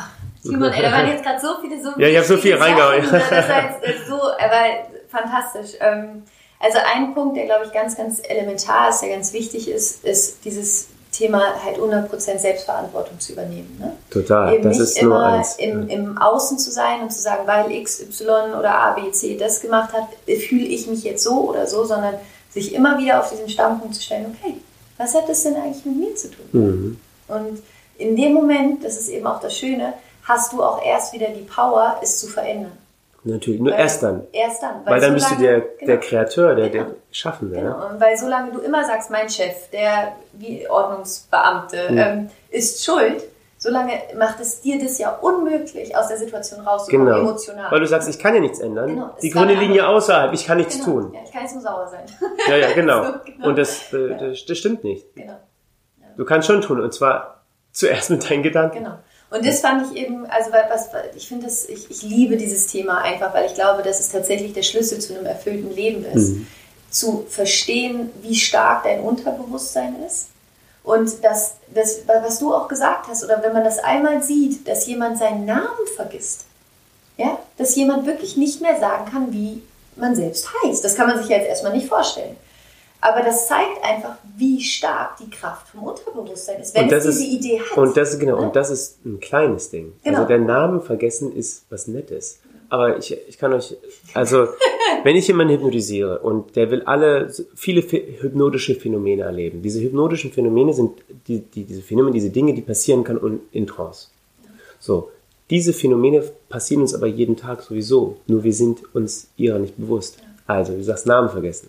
Simon, ey, da waren jetzt gerade so viele, so Ja, ich habe so viel reingehauen. Das war jetzt so, aber fantastisch. Ähm, also ein Punkt, der glaube ich ganz, ganz elementar ist, der ganz wichtig ist, ist dieses Thema halt 100% Selbstverantwortung zu übernehmen. Ne? Total, Eben das nicht ist nur immer eins. Im, im Außen zu sein und zu sagen, weil X, Y oder A, B, C das gemacht hat, fühle ich mich jetzt so oder so, sondern sich immer wieder auf diesen Standpunkt zu stellen, okay, was hat das denn eigentlich mit mir zu tun? Mhm. Und in dem Moment, das ist eben auch das Schöne, hast du auch erst wieder die Power, es zu verändern. Natürlich, nur Weil- erst dann. Erst dann. Weil, dann so bist du lange- der, genau, der Kreateur, der, Genau. der Schaffende. Genau. Ja? Und weil solange du immer sagst, mein Chef, der wie Ordnungsbeamte, Mhm. ähm, ist schuld, solange macht es dir das ja unmöglich, aus der Situation rauszukommen, Genau. emotional. Weil du sagst, ich kann ja nichts ändern. Genau, Die liegen ja außerhalb, ich kann nichts genau. tun. Ja, ich kann jetzt nur sauer sein. Ja, ja, genau. So, genau. Und das, äh, das, das stimmt nicht. genau. Du kannst schon tun, und zwar zuerst mit deinen Gedanken. Genau. Und das fand ich eben, also was, ich finde das, ich, ich liebe dieses Thema einfach, weil ich glaube, dass es tatsächlich der Schlüssel zu einem erfüllten Leben ist. Mhm. Zu verstehen, wie stark dein Unterbewusstsein ist. Und das, das, was du auch gesagt hast, oder wenn man das einmal sieht, dass jemand seinen Namen vergisst. Ja? Dass jemand wirklich nicht mehr sagen kann, wie man selbst heißt. Das kann man sich ja jetzt erstmal nicht vorstellen. Aber das zeigt einfach, wie stark die Kraft vom Unterbewusstsein ist, wenn es diese ist- Idee hat. Und das ist genau, Ne? und das ist ein kleines Ding. Genau. Also der Namen vergessen ist was Nettes. Aber ich, ich kann euch, also wenn ich jemanden hypnotisiere und der will alle viele hypnotische Phänomene erleben. Diese hypnotischen Phänomene sind die, die, diese Phänomene, diese Dinge, die passieren kann und in Trance. So, diese Phänomene passieren uns aber jeden Tag sowieso. Nur wir sind uns ihrer nicht bewusst. Also, du sagst Namen vergessen.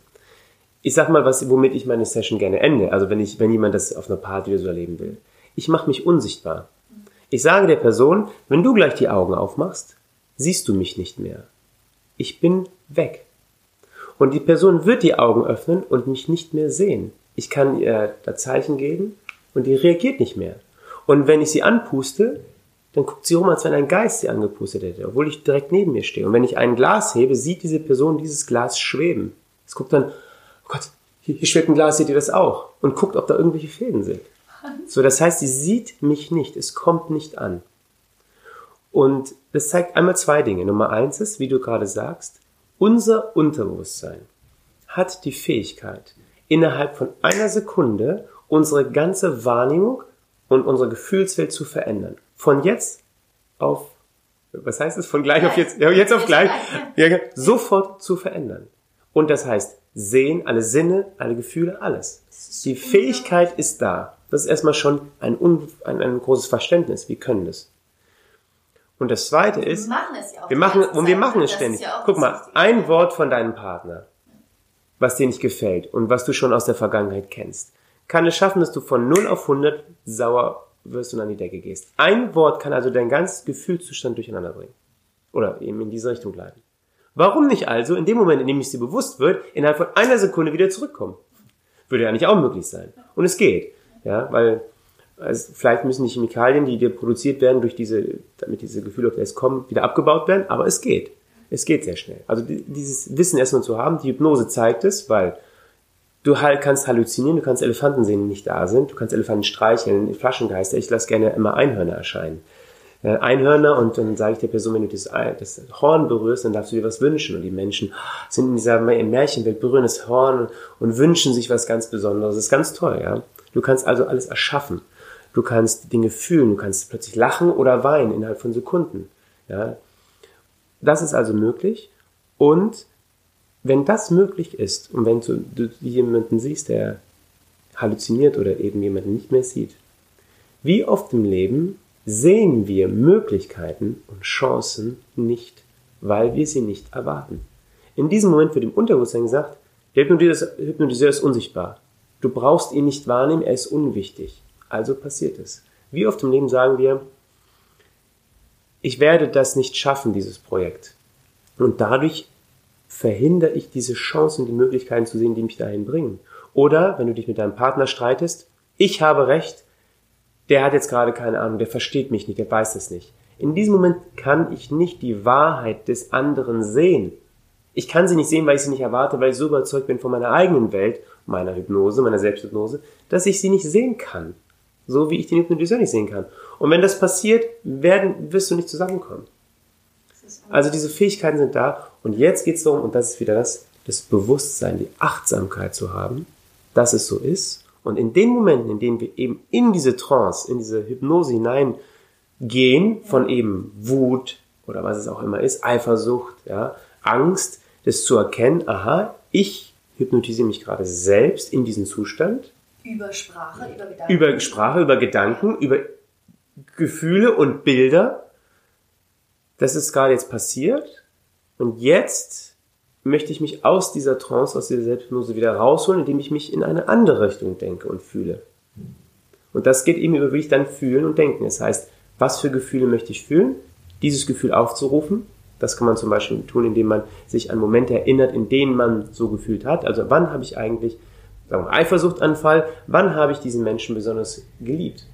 Ich sag mal, was, womit ich meine Session gerne ende. Also wenn ich, wenn jemand das auf einer Party so erleben will. Ich mache mich unsichtbar. Ich sage der Person, wenn du gleich die Augen aufmachst, siehst du mich nicht mehr. Ich bin weg. Und die Person wird die Augen öffnen und mich nicht mehr sehen. Ich kann ihr da Zeichen geben und die reagiert nicht mehr. Und wenn ich sie anpuste, dann guckt sie rum, als wenn ein Geist sie angepustet hätte, obwohl ich direkt neben mir stehe. Und wenn ich ein Glas hebe, sieht diese Person dieses Glas schweben. Es guckt dann, oh Gott, hier, hier schwebt ein Glas, seht ihr das auch? Und guckt, ob da irgendwelche Fäden sind. So, das heißt, sie sieht mich nicht, es kommt nicht an. Und das zeigt einmal zwei Dinge. Nummer eins ist, wie du gerade sagst, unser Unterbewusstsein hat die Fähigkeit, innerhalb von einer Sekunde unsere ganze Wahrnehmung und unsere Gefühlswelt zu verändern. Von jetzt auf, was heißt es? Von gleich auf jetzt, ja, jetzt auf gleich, ja, sofort zu verändern. Und das heißt, sehen, alle Sinne, alle Gefühle, alles. Die Fähigkeit ist da. Das ist erstmal schon ein, un, ein, ein großes Verständnis. Wir können das. Und das zweite ist, wir machen es ja wir machen, und wir machen es ist ständig. ja Guck mal, ein Wort von deinem Partner, was dir nicht gefällt und was du schon aus der Vergangenheit kennst, kann es schaffen, dass du von 0 auf 100 sauer wirst und an die Decke gehst. Ein Wort kann also deinen ganzen Gefühlszustand durcheinander bringen. Oder eben in diese Richtung leiten. Warum nicht also, in dem Moment, in dem es dir bewusst wird, innerhalb von einer Sekunde wieder zurückkommen? Würde ja nicht auch möglich sein. Und es geht. Ja, weil also vielleicht müssen die Chemikalien, die dir produziert werden, durch diese, damit diese Gefühle auf das kommen, wieder abgebaut werden, aber es geht. Es geht sehr schnell. Also die- dieses Wissen erstmal zu haben, die Hypnose zeigt es, weil Du halt kannst halluzinieren, du kannst Elefanten sehen, die nicht da sind, du kannst Elefanten streicheln, Flaschengeister. Ich lasse gerne immer Einhörner erscheinen. Äh, Einhörner und dann sage ich der Person, wenn du das, das, Horn berührst, dann darfst du dir was wünschen. Und die Menschen sind in dieser Märchenwelt, berühren das Horn und wünschen sich was ganz Besonderes. Das ist ganz toll, ja. Du kannst also alles erschaffen. Du kannst Dinge fühlen, du kannst plötzlich lachen oder weinen innerhalb von Sekunden. Ja. Das ist also möglich. Und wenn das möglich ist und wenn du, du jemanden siehst, der halluziniert oder eben jemanden nicht mehr sieht, wie oft im Leben sehen wir Möglichkeiten und Chancen nicht, weil wir sie nicht erwarten. In diesem Moment wird im Unterbewusstsein gesagt, der Hypnotiseur ist unsichtbar. Du brauchst ihn nicht wahrnehmen, er ist unwichtig. Also passiert es. Wie oft im Leben sagen wir, ich werde das nicht schaffen, dieses Projekt. Und dadurch verhindere ich diese Chancen, die Möglichkeiten zu sehen, die mich dahin bringen. Oder wenn du dich mit deinem Partner streitest, ich habe recht, der hat jetzt gerade keine Ahnung, der versteht mich nicht, der weiß es nicht. In diesem Moment kann ich nicht die Wahrheit des anderen sehen. Ich kann sie nicht sehen, weil ich sie nicht erwarte, weil ich so überzeugt bin von meiner eigenen Welt, meiner Hypnose, meiner Selbsthypnose, dass ich sie nicht sehen kann. So wie ich den Hypnotiseur nicht sehen kann. Und wenn das passiert, werden, wirst du nicht zusammenkommen. Also diese Fähigkeiten sind da. Und jetzt geht es darum, und das ist wieder das, das Bewusstsein, die Achtsamkeit zu haben, dass es so ist und in den Momenten, in denen wir eben in diese Trance, in diese Hypnose hineingehen, von eben Wut oder was es auch immer ist, Eifersucht, ja, Angst, das zu erkennen, aha, ich hypnotisiere mich gerade selbst in diesen Zustand. Über Sprache, über Gedanken. Über Sprache, über Gedanken, über Gefühle und Bilder. Das ist gerade jetzt passiert. Und jetzt möchte ich mich aus dieser Trance, aus dieser Selbsthypnose wieder rausholen, indem ich mich in eine andere Richtung denke und fühle. Und das geht eben über wie ich dann fühlen und denken. Das heißt, was für Gefühle möchte ich fühlen? Dieses Gefühl aufzurufen. Das kann man zum Beispiel tun, indem man sich an Momente erinnert, in denen man so gefühlt hat. Also wann habe ich eigentlich, sagen wir, Eifersuchtanfall, wann habe ich diesen Menschen besonders geliebt?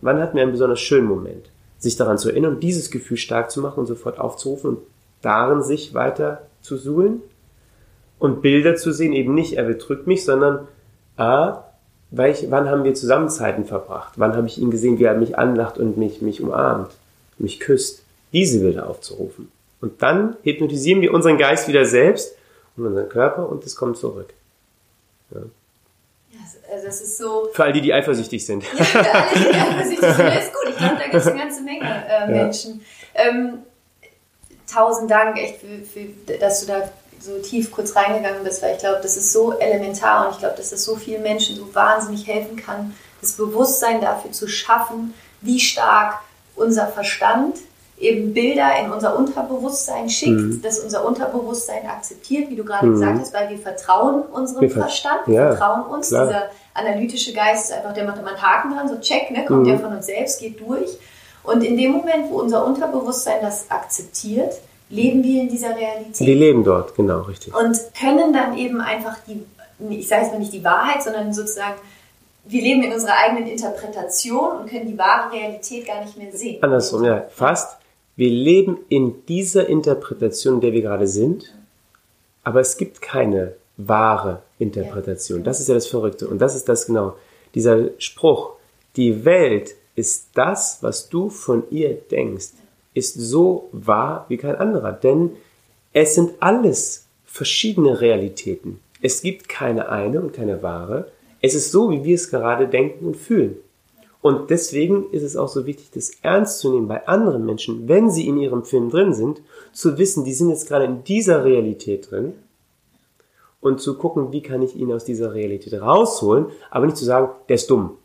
Wann hatten wir einen besonders schönen Moment? Sich daran zu erinnern dieses Gefühl stark zu machen und sofort aufzurufen und darin sich weiter zu suhlen und Bilder zu sehen, eben nicht, er betrügt mich, sondern A, weil ich, wann haben wir zusammen Zeiten verbracht? Wann habe ich ihn gesehen, wie er mich anlacht und mich, mich umarmt, mich küsst? Diese Bilder aufzurufen. Und dann hypnotisieren wir unseren Geist wieder selbst und unseren Körper und es kommt zurück. Ja. Also das ist so. Für all die, die eifersüchtig sind. Ja, für alle, die eifersüchtig sind. ist gut. Ich glaube, da gibt es eine ganze Menge äh, Menschen. Ja. Ähm, tausend Dank, echt, für, für, dass du da so tief kurz reingegangen bist, weil ich glaube, das ist so elementar und ich glaube, dass das so vielen Menschen so wahnsinnig helfen kann, das Bewusstsein dafür zu schaffen, wie stark unser Verstand eben Bilder in unser Unterbewusstsein schickt, mhm. dass unser Unterbewusstsein akzeptiert, wie du gerade mhm. gesagt hast, weil wir vertrauen unserem wir Verstand, wir ja, vertrauen uns. Klar. Dieser analytische Geist ist einfach, der macht immer einen Haken dran, so check, ne, kommt mhm. ja von uns selbst, geht durch. Und in dem Moment, wo unser Unterbewusstsein das akzeptiert, leben wir in dieser Realität. Die leben dort, genau, richtig. Und können dann eben einfach die, ich sage jetzt mal nicht die Wahrheit, sondern sozusagen, wir leben in unserer eigenen Interpretation und können die wahre Realität gar nicht mehr sehen. Andersrum, ja, fast. Wir leben in dieser Interpretation, in der wir gerade sind, aber es gibt keine wahre Interpretation. Das ist ja das Verrückte. Und das ist das genau. Dieser Spruch, die Welt ist das, was du von ihr denkst, ist so wahr wie kein anderer. Denn es sind alles verschiedene Realitäten. Es gibt keine eine und keine wahre. Es ist so, wie wir es gerade denken und fühlen. Und deswegen ist es auch so wichtig, das ernst zu nehmen bei anderen Menschen, wenn sie in ihrem Film drin sind, zu wissen, die sind jetzt gerade in dieser Realität drin und zu gucken, wie kann ich ihn aus dieser Realität rausholen, aber nicht zu sagen, der ist dumm,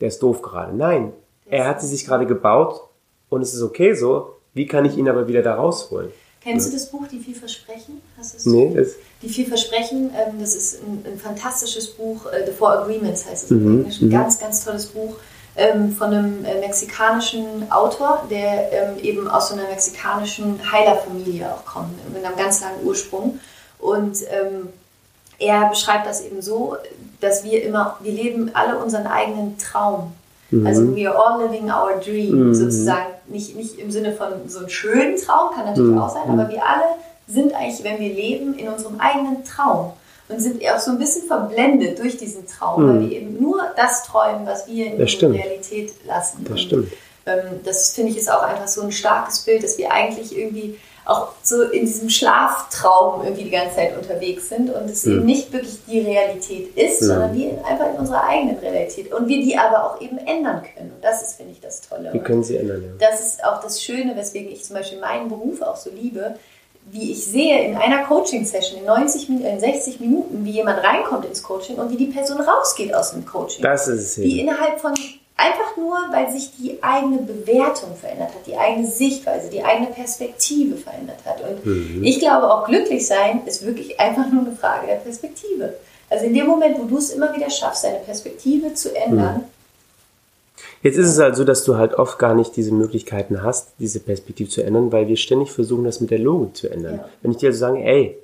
der ist doof gerade. Nein, er hat sie sich gerade gebaut und es ist okay so. Wie kann ich ihn aber wieder da rausholen? Kennst ja. du das Buch Die vier Versprechen? Hast du nee, das Die vier Versprechen, ähm, das ist ein, ein, fantastisches Buch. Äh, The Four Agreements heißt es mhm. im Englischen. Ein mhm. ganz, ganz tolles Buch ähm, von einem äh, mexikanischen Autor, der ähm, eben aus so einer mexikanischen Heilerfamilie auch kommt, mit einem ganz langen Ursprung. Und ähm, er beschreibt das eben so, dass wir immer, wir leben alle unseren eigenen Traum. Mhm. Also we are all living our dream, mhm. sozusagen. Nicht, nicht im Sinne von so einem schönen Traum, kann natürlich mhm. auch sein, aber wir alle sind eigentlich, wenn wir leben, in unserem eigenen Traum. und sind auch so ein bisschen verblendet durch diesen Traum, mhm. weil wir eben nur das träumen, was wir in der Realität lassen. Das und, stimmt. Ähm, das finde ich ist auch einfach so ein starkes Bild, dass wir eigentlich irgendwie auch so in diesem Schlaftraum irgendwie die ganze Zeit unterwegs sind und es mhm. eben nicht wirklich die Realität ist, sondern wir einfach in unserer eigenen Realität und wir die aber auch eben ändern können. Und das ist, finde ich, das Tolle. Wir können sie ändern, ja. Das ist auch das Schöne, weswegen ich zum Beispiel meinen Beruf auch so liebe, wie ich sehe in einer Coaching-Session in 90 in 60 Minuten, wie jemand reinkommt ins Coaching und wie die Person rausgeht aus dem Coaching. Das ist es. Wie innerhalb von Einfach nur, weil sich die eigene Bewertung verändert hat, die eigene Sichtweise, die eigene Perspektive verändert hat. Und mhm. ich glaube, auch glücklich sein ist wirklich einfach nur eine Frage der Perspektive. Also in dem Moment, wo du es immer wieder schaffst, deine Perspektive zu ändern. Mhm. Jetzt ist es halt so, dass du halt oft gar nicht diese Möglichkeiten hast, diese Perspektive zu ändern, weil wir ständig versuchen, das mit der Logik zu ändern. Ja. Wenn ich dir also sage, ey,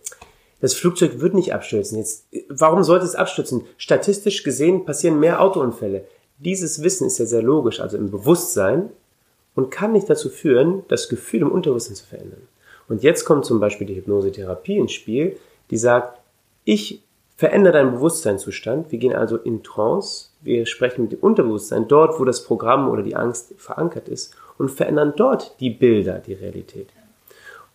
das Flugzeug wird nicht abstürzen. Jetzt, warum sollte es abstürzen? Statistisch gesehen passieren mehr Autounfälle. Dieses Wissen ist ja sehr logisch, also im Bewusstsein, und kann nicht dazu führen, das Gefühl im Unterbewusstsein zu verändern. Und jetzt kommt zum Beispiel die Hypnosetherapie ins Spiel, die sagt, ich verändere deinen Bewusstseinszustand. Wir gehen also in Trance, wir sprechen mit dem Unterbewusstsein, dort, wo das Programm oder die Angst verankert ist, und verändern dort die Bilder, die Realität.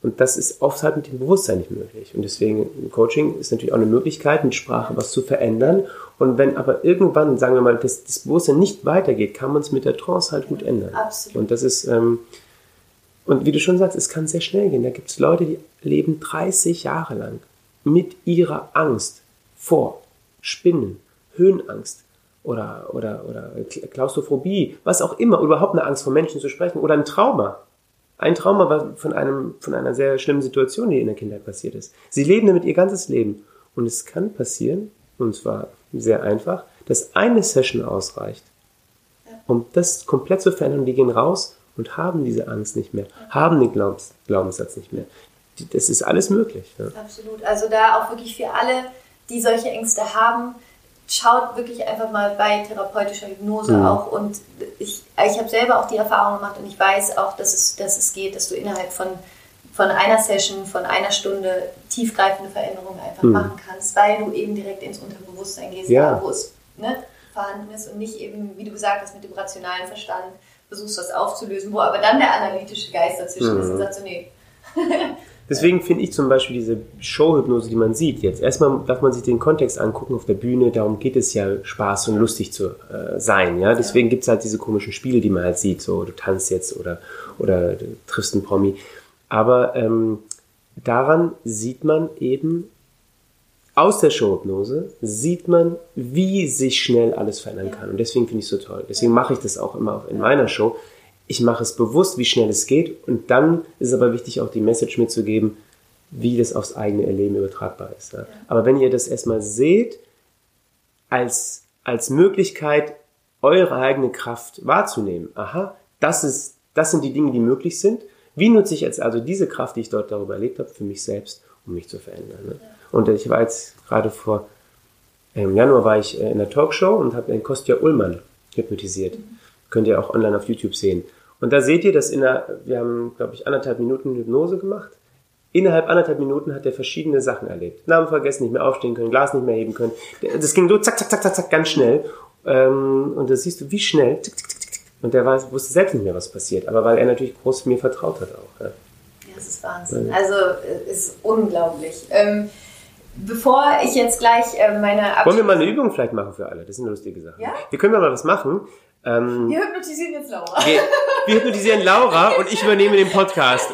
Und das ist oft halt mit dem Bewusstsein nicht möglich. Und deswegen Coaching ist natürlich auch eine Möglichkeit, mit Sprache was zu verändern. Und wenn aber irgendwann, sagen wir mal, das, das Bewusstsein nicht weitergeht, kann man es mit der Trance halt gut ändern. Absolut. Und das ist, ähm, und wie du schon sagst, es kann sehr schnell gehen. Da gibt es Leute, die leben 30 Jahre lang mit ihrer Angst vor Spinnen, Höhenangst oder, oder, oder Klaustrophobie, was auch immer, überhaupt eine Angst vor Menschen zu sprechen oder ein Trauma ein Trauma von, einem, von einer sehr schlimmen Situation, die in der Kindheit passiert ist. Sie leben damit ihr ganzes Leben. Und es kann passieren, und zwar sehr einfach, dass eine Session ausreicht, um das komplett zu verändern. Die gehen raus und haben diese Angst nicht mehr, haben den Glaubens, Glaubenssatz nicht mehr. Das ist alles möglich. Ja. Absolut. Also da auch wirklich für alle, die solche Ängste haben, schaut wirklich einfach mal bei therapeutischer Hypnose mhm. auch. Und ich, ich habe selber auch die Erfahrung gemacht und ich weiß auch, dass es, dass es geht, dass du innerhalb von, von einer Session, von einer Stunde tiefgreifende Veränderungen einfach mhm. machen kannst, weil du eben direkt ins Unterbewusstsein gehst, ja. wo es ne, vorhanden ist und nicht eben, wie du gesagt hast, mit dem rationalen Verstand versuchst, das aufzulösen, wo aber dann der analytische Geist dazwischen mhm. ist und sagt so, nee. Deswegen finde ich zum Beispiel diese Showhypnose, die man sieht jetzt. Erstmal darf man sich den Kontext angucken auf der Bühne. Darum geht es ja, Spaß und lustig zu äh, sein. Ja, deswegen gibt es halt diese komischen Spiele, die man halt sieht. So, du tanzt jetzt oder oder du triffst einen Promi. Aber ähm, daran sieht man eben aus der Showhypnose sieht man, wie sich schnell alles verändern kann. Und deswegen finde ich es so toll. Deswegen mache ich das auch immer in meiner Show ich mache es bewusst, wie schnell es geht. Und dann ist es aber wichtig, auch die Message mitzugeben, wie das aufs eigene Erleben übertragbar ist. Ja. Aber wenn ihr das erstmal seht, als, als Möglichkeit, eure eigene Kraft wahrzunehmen, aha, das, ist, das sind die Dinge, die möglich sind. Wie nutze ich jetzt also diese Kraft, die ich dort darüber erlebt habe, für mich selbst, um mich zu verändern? Ne? Und ich war jetzt gerade vor, im Januar war ich äh, in einer Talkshow und habe den Kostja Ullmann hypnotisiert. Mhm. Könnt ihr auch online auf YouTube sehen. Und da seht ihr, dass in der, wir haben, glaube ich, anderthalb Minuten Hypnose gemacht. Innerhalb anderthalb Minuten hat er verschiedene Sachen erlebt. Namen vergessen, nicht mehr aufstehen können, Glas nicht mehr heben können. Das ging so zack, zack, zack, zack, zack, ganz schnell. Ähm, und da siehst du, wie schnell. Tick, tick, tick, tick. Und der weiß, wusste selbst nicht mehr, was passiert. Aber weil er natürlich groß mir vertraut hat auch. Ja, ja das ist Wahnsinn. Also, ist unglaublich. Ähm, bevor ich jetzt gleich äh, meine Abschluss Wollen wir mal eine Übung vielleicht machen für alle? Das sind lustige Sachen. Ja? Wir können mal was machen. Ähm, wir hypnotisieren jetzt Laura. Wir, wir hypnotisieren Laura und ich übernehme den Podcast.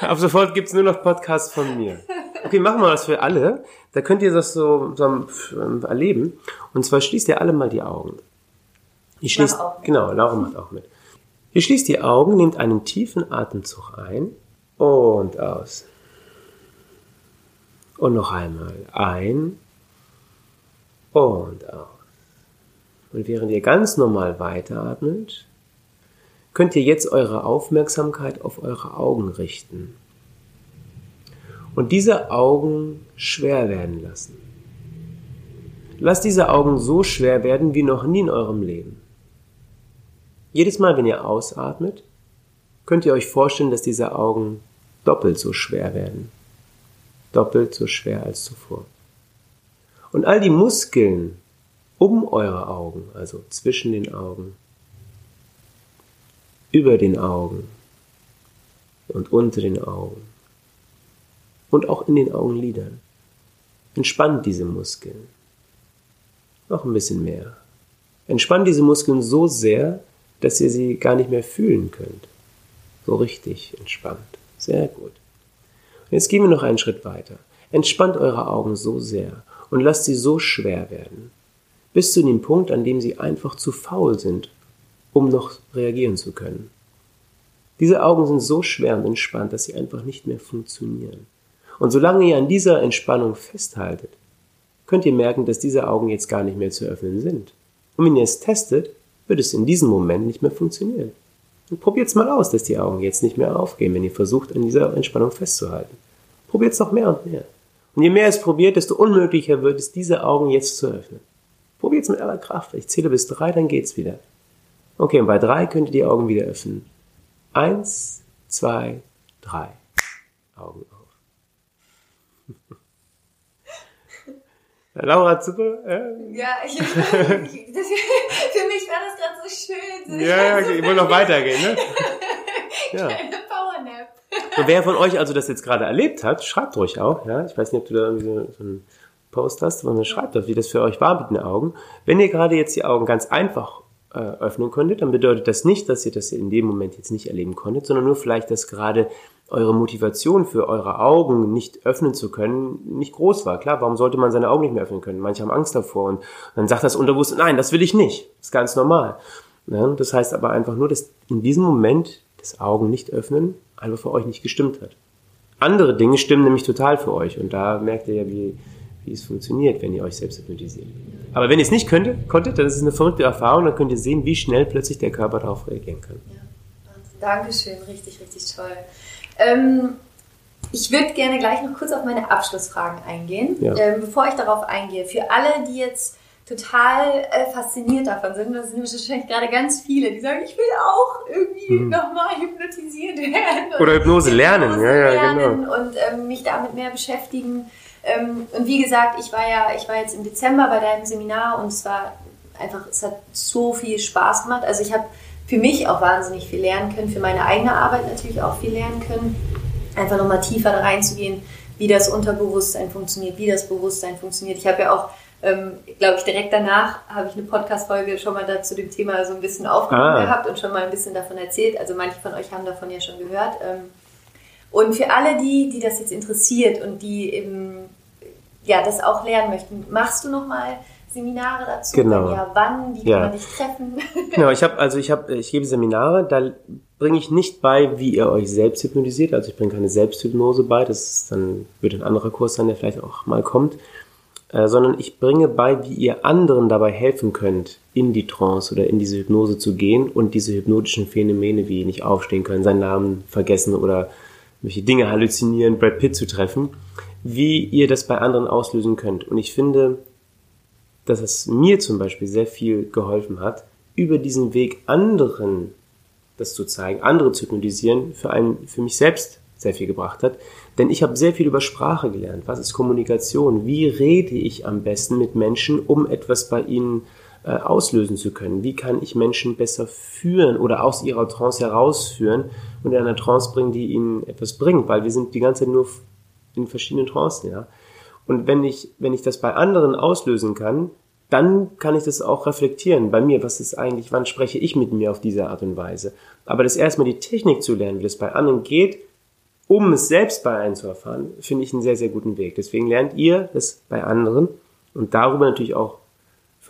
Ab sofort gibt's nur noch Podcasts von mir. Okay, machen wir das für alle. Da könnt ihr das so, so erleben. Und zwar schließt ihr alle mal die Augen. Ihr schließt, genau, Laura macht auch mit. Ihr schließt die Augen, nehmt einen tiefen Atemzug ein und aus. Und noch einmal ein und aus. Und während ihr ganz normal weiteratmet, könnt ihr jetzt eure Aufmerksamkeit auf eure Augen richten. Und diese Augen schwer werden lassen. Lasst diese Augen so schwer werden wie noch nie in eurem Leben. Jedes Mal, wenn ihr ausatmet, könnt ihr euch vorstellen, dass diese Augen doppelt so schwer werden. Doppelt so schwer als zuvor. Und all die Muskeln um eure Augen, also zwischen den Augen, über den Augen und unter den Augen und auch in den Augenlidern. Entspannt diese Muskeln. Noch ein bisschen mehr. Entspannt diese Muskeln so sehr, dass ihr sie gar nicht mehr fühlen könnt. So richtig entspannt. Sehr gut. Und jetzt gehen wir noch einen Schritt weiter. Entspannt eure Augen so sehr und lasst sie so schwer werden, bis zu dem Punkt, an dem sie einfach zu faul sind, um noch reagieren zu können. Diese Augen sind so schwer und entspannt, dass sie einfach nicht mehr funktionieren. Und solange ihr an dieser Entspannung festhaltet, könnt ihr merken, dass diese Augen jetzt gar nicht mehr zu öffnen sind. Und wenn ihr es testet, wird es in diesem Moment nicht mehr funktionieren. Und probiert es mal aus, dass die Augen jetzt nicht mehr aufgehen, wenn ihr versucht, an dieser Entspannung festzuhalten. Probiert es noch mehr und mehr. Und je mehr es probiert, desto unmöglicher wird es, diese Augen jetzt zu öffnen. Probiert es mit aller Kraft. Ich zähle bis drei, dann geht's wieder. Okay, und bei drei könnt ihr die Augen wieder öffnen. Eins, zwei, drei. Augen auf. Laura super. Äh. Ja, ich, das, für mich war das gerade so schön. Ja, ja, ich will noch weitergehen, ne? Ja. Kleine Powernap. Und wer von euch also das jetzt gerade erlebt hat, schreibt ruhig auch, ja. Ich weiß nicht, ob du da irgendwie so, so einen Post hast, sondern schreibt doch, wie das für euch war mit den Augen. Wenn ihr gerade jetzt die Augen ganz einfach äh, öffnen konntet, dann bedeutet das nicht, dass ihr das in dem Moment jetzt nicht erleben konntet, sondern nur vielleicht, dass gerade eure Motivation für eure Augen nicht öffnen zu können nicht groß war. Klar, warum sollte man seine Augen nicht mehr öffnen können? Manche haben Angst davor und dann sagt das Unterbewusstsein, nein, das will ich nicht. Das ist ganz normal. Ja, das heißt aber einfach nur, dass in diesem Moment das Augen nicht öffnen einfach für euch nicht gestimmt hat. Andere Dinge stimmen nämlich total für euch und da merkt ihr ja, wie, wie es funktioniert, wenn ihr euch selbst hypnotisiert. Aber wenn ihr es nicht könntet, konntet, dann ist es eine verrückte Erfahrung, dann könnt ihr sehen, wie schnell plötzlich der Körper darauf reagieren kann. Ja, Dankeschön, richtig, richtig toll. Ähm, ich würde gerne gleich noch kurz auf meine Abschlussfragen eingehen. Ja. Ähm, bevor ich darauf eingehe, für alle, die jetzt total äh, fasziniert davon sind, das sind wahrscheinlich gerade ganz viele, die sagen, ich will auch irgendwie mhm. nochmal hypnotisiert werden. Oder Hypnose lernen, Hypnose ja, ja, lernen genau. Und ähm, mich damit mehr beschäftigen. Ähm, und wie gesagt, ich war ja, ich war jetzt im Dezember bei deinem Seminar und es war einfach, es hat so viel Spaß gemacht. Also ich habe für mich auch wahnsinnig viel lernen können, für meine eigene Arbeit natürlich auch viel lernen können. Einfach nochmal tiefer da reinzugehen, wie das Unterbewusstsein funktioniert, wie das Bewusstsein funktioniert. Ich habe ja auch, ähm, glaube ich, direkt danach habe ich eine Podcast-Folge schon mal dazu dem Thema so ein bisschen aufgenommen ah. gehabt und schon mal ein bisschen davon erzählt. Also manche von euch haben davon ja schon gehört. Ähm, und für alle die, die das jetzt interessiert und die eben ja, das auch lernen möchten, machst du nochmal Seminare dazu? Genau. Ja, wann? Wie ja. kann man dich treffen? genau, ich habe also ich habe ich gebe Seminare, da bringe ich nicht bei, wie ihr euch selbst hypnotisiert. Also ich bringe keine Selbsthypnose bei, das ist dann wird ein anderer Kurs sein, der vielleicht auch mal kommt, äh, sondern ich bringe bei, wie ihr anderen dabei helfen könnt, in die Trance oder in diese Hypnose zu gehen und diese hypnotischen Phänomene wie nicht aufstehen können, seinen Namen vergessen oder welche Dinge halluzinieren, Brad Pitt zu treffen, wie ihr das bei anderen auslösen könnt. Und ich finde, dass es mir zum Beispiel sehr viel geholfen hat, über diesen Weg anderen das zu zeigen, andere zu hypnotisieren, für, einen, für mich selbst sehr viel gebracht hat. Denn ich habe sehr viel über Sprache gelernt. Was ist Kommunikation? Wie rede ich am besten mit Menschen, um etwas bei ihnen äh, auslösen zu können? Wie kann ich Menschen besser führen oder aus ihrer Trance herausführen und in eine Trance bringen, die ihnen etwas bringt? Weil wir sind die ganze Zeit nur in verschiedenen Trancen, ja. Und wenn ich, wenn ich das bei anderen auslösen kann, dann kann ich das auch reflektieren bei mir. Was ist eigentlich, wann spreche ich mit mir auf diese Art und Weise? Aber das erstmal die Technik zu lernen, wie das bei anderen geht, um es selbst bei einem zu erfahren, finde ich einen sehr, sehr guten Weg. Deswegen lernt ihr das bei anderen und darüber natürlich auch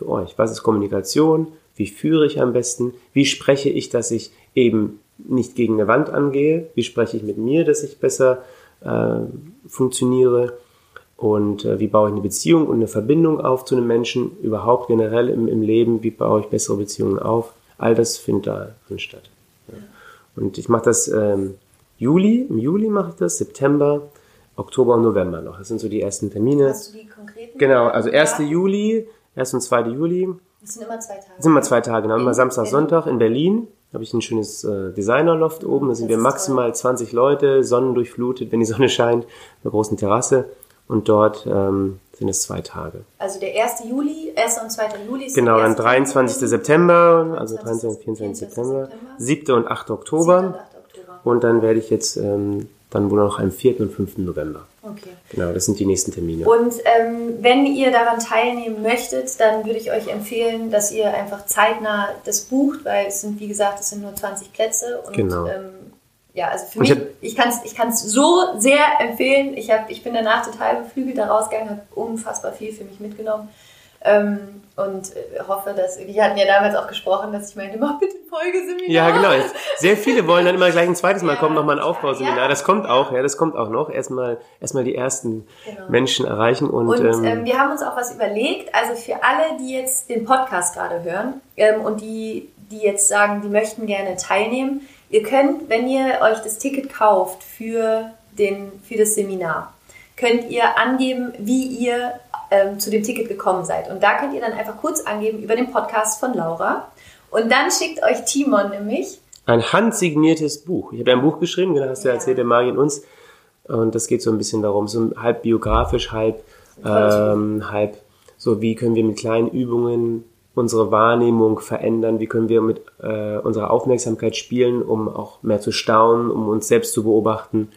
für euch. Was ist Kommunikation? Wie führe ich am besten? Wie spreche ich, dass ich eben nicht gegen eine Wand angehe? Wie spreche ich mit mir, dass ich besser äh, funktioniere? und äh, wie baue ich eine Beziehung und eine Verbindung auf zu einem Menschen, überhaupt generell im, im Leben, wie baue ich bessere Beziehungen auf. All das findet da drin statt. Ja. Und ich mache das ähm, Juli, im Juli mache ich das, September, Oktober und November noch. Das sind so die ersten Termine. Hast du die konkreten? Genau, also 1. Ja. Juli, 1. und 2. Juli. Das sind immer zwei Tage. Das sind immer zwei Tage, genau. Immer Samstag, Berlin. Sonntag in Berlin. Da habe ich ein schönes äh, Designerloft oben. Da sind das wir maximal toll. 20 Leute, sonnendurchflutet, wenn die Sonne scheint, eine großen Terrasse. Und dort ähm, sind es zwei Tage. Also der 1. Juli, 1. und 2. Juli ist Genau, der dann erste 23. Juli. September, also 23. 23. 24. September, September. 7. und 8. 7. Oktober. und 8. Oktober. Und dann werde ich jetzt ähm, dann wohl noch am 4. und 5. November. Okay. Genau, das sind die nächsten Termine. Und ähm, wenn ihr daran teilnehmen möchtet, dann würde ich euch empfehlen, dass ihr einfach zeitnah das bucht, weil es sind, wie gesagt, es sind nur 20 Plätze. Und Genau. ähm, ja, also für Und mich, ich hab- ich kann es so sehr empfehlen. Ich, hab, ich bin danach total beflügelt da rausgegangen, habe unfassbar viel für mich mitgenommen. Ähm, und äh, hoffe, dass, wir hatten ja damals auch gesprochen, dass ich meinte, mach bitte ein Folgeseminar. Ja, genau. Jetzt- Sehr viele wollen dann immer gleich ein zweites Mal Ja. kommen, nochmal ein Aufbauseminar. Ja. Das kommt auch, ja, das kommt auch noch. Erstmal, erstmal die ersten Genau. Menschen erreichen und, Und ähm, ähm, wir haben uns auch was überlegt, also für alle, die jetzt den Podcast gerade hören ähm, und die, die jetzt sagen, die möchten gerne teilnehmen, ihr könnt, wenn ihr euch das Ticket kauft für, den, für das Seminar, könnt ihr angeben, wie ihr ähm, zu dem Ticket gekommen seid. Und da könnt ihr dann einfach kurz angeben über den Podcast von Laura. Und dann schickt euch Timon nämlich ein handsigniertes Buch. Ich habe ein Buch geschrieben, genau, hast du ja erzählt, der Magie in uns. Und das geht so ein bisschen darum, so halb biografisch, halb, ähm, halb so, wie können wir mit kleinen Übungen unsere Wahrnehmung verändern, wie können wir mit äh, unserer Aufmerksamkeit spielen, um auch mehr zu staunen, um uns selbst zu beobachten.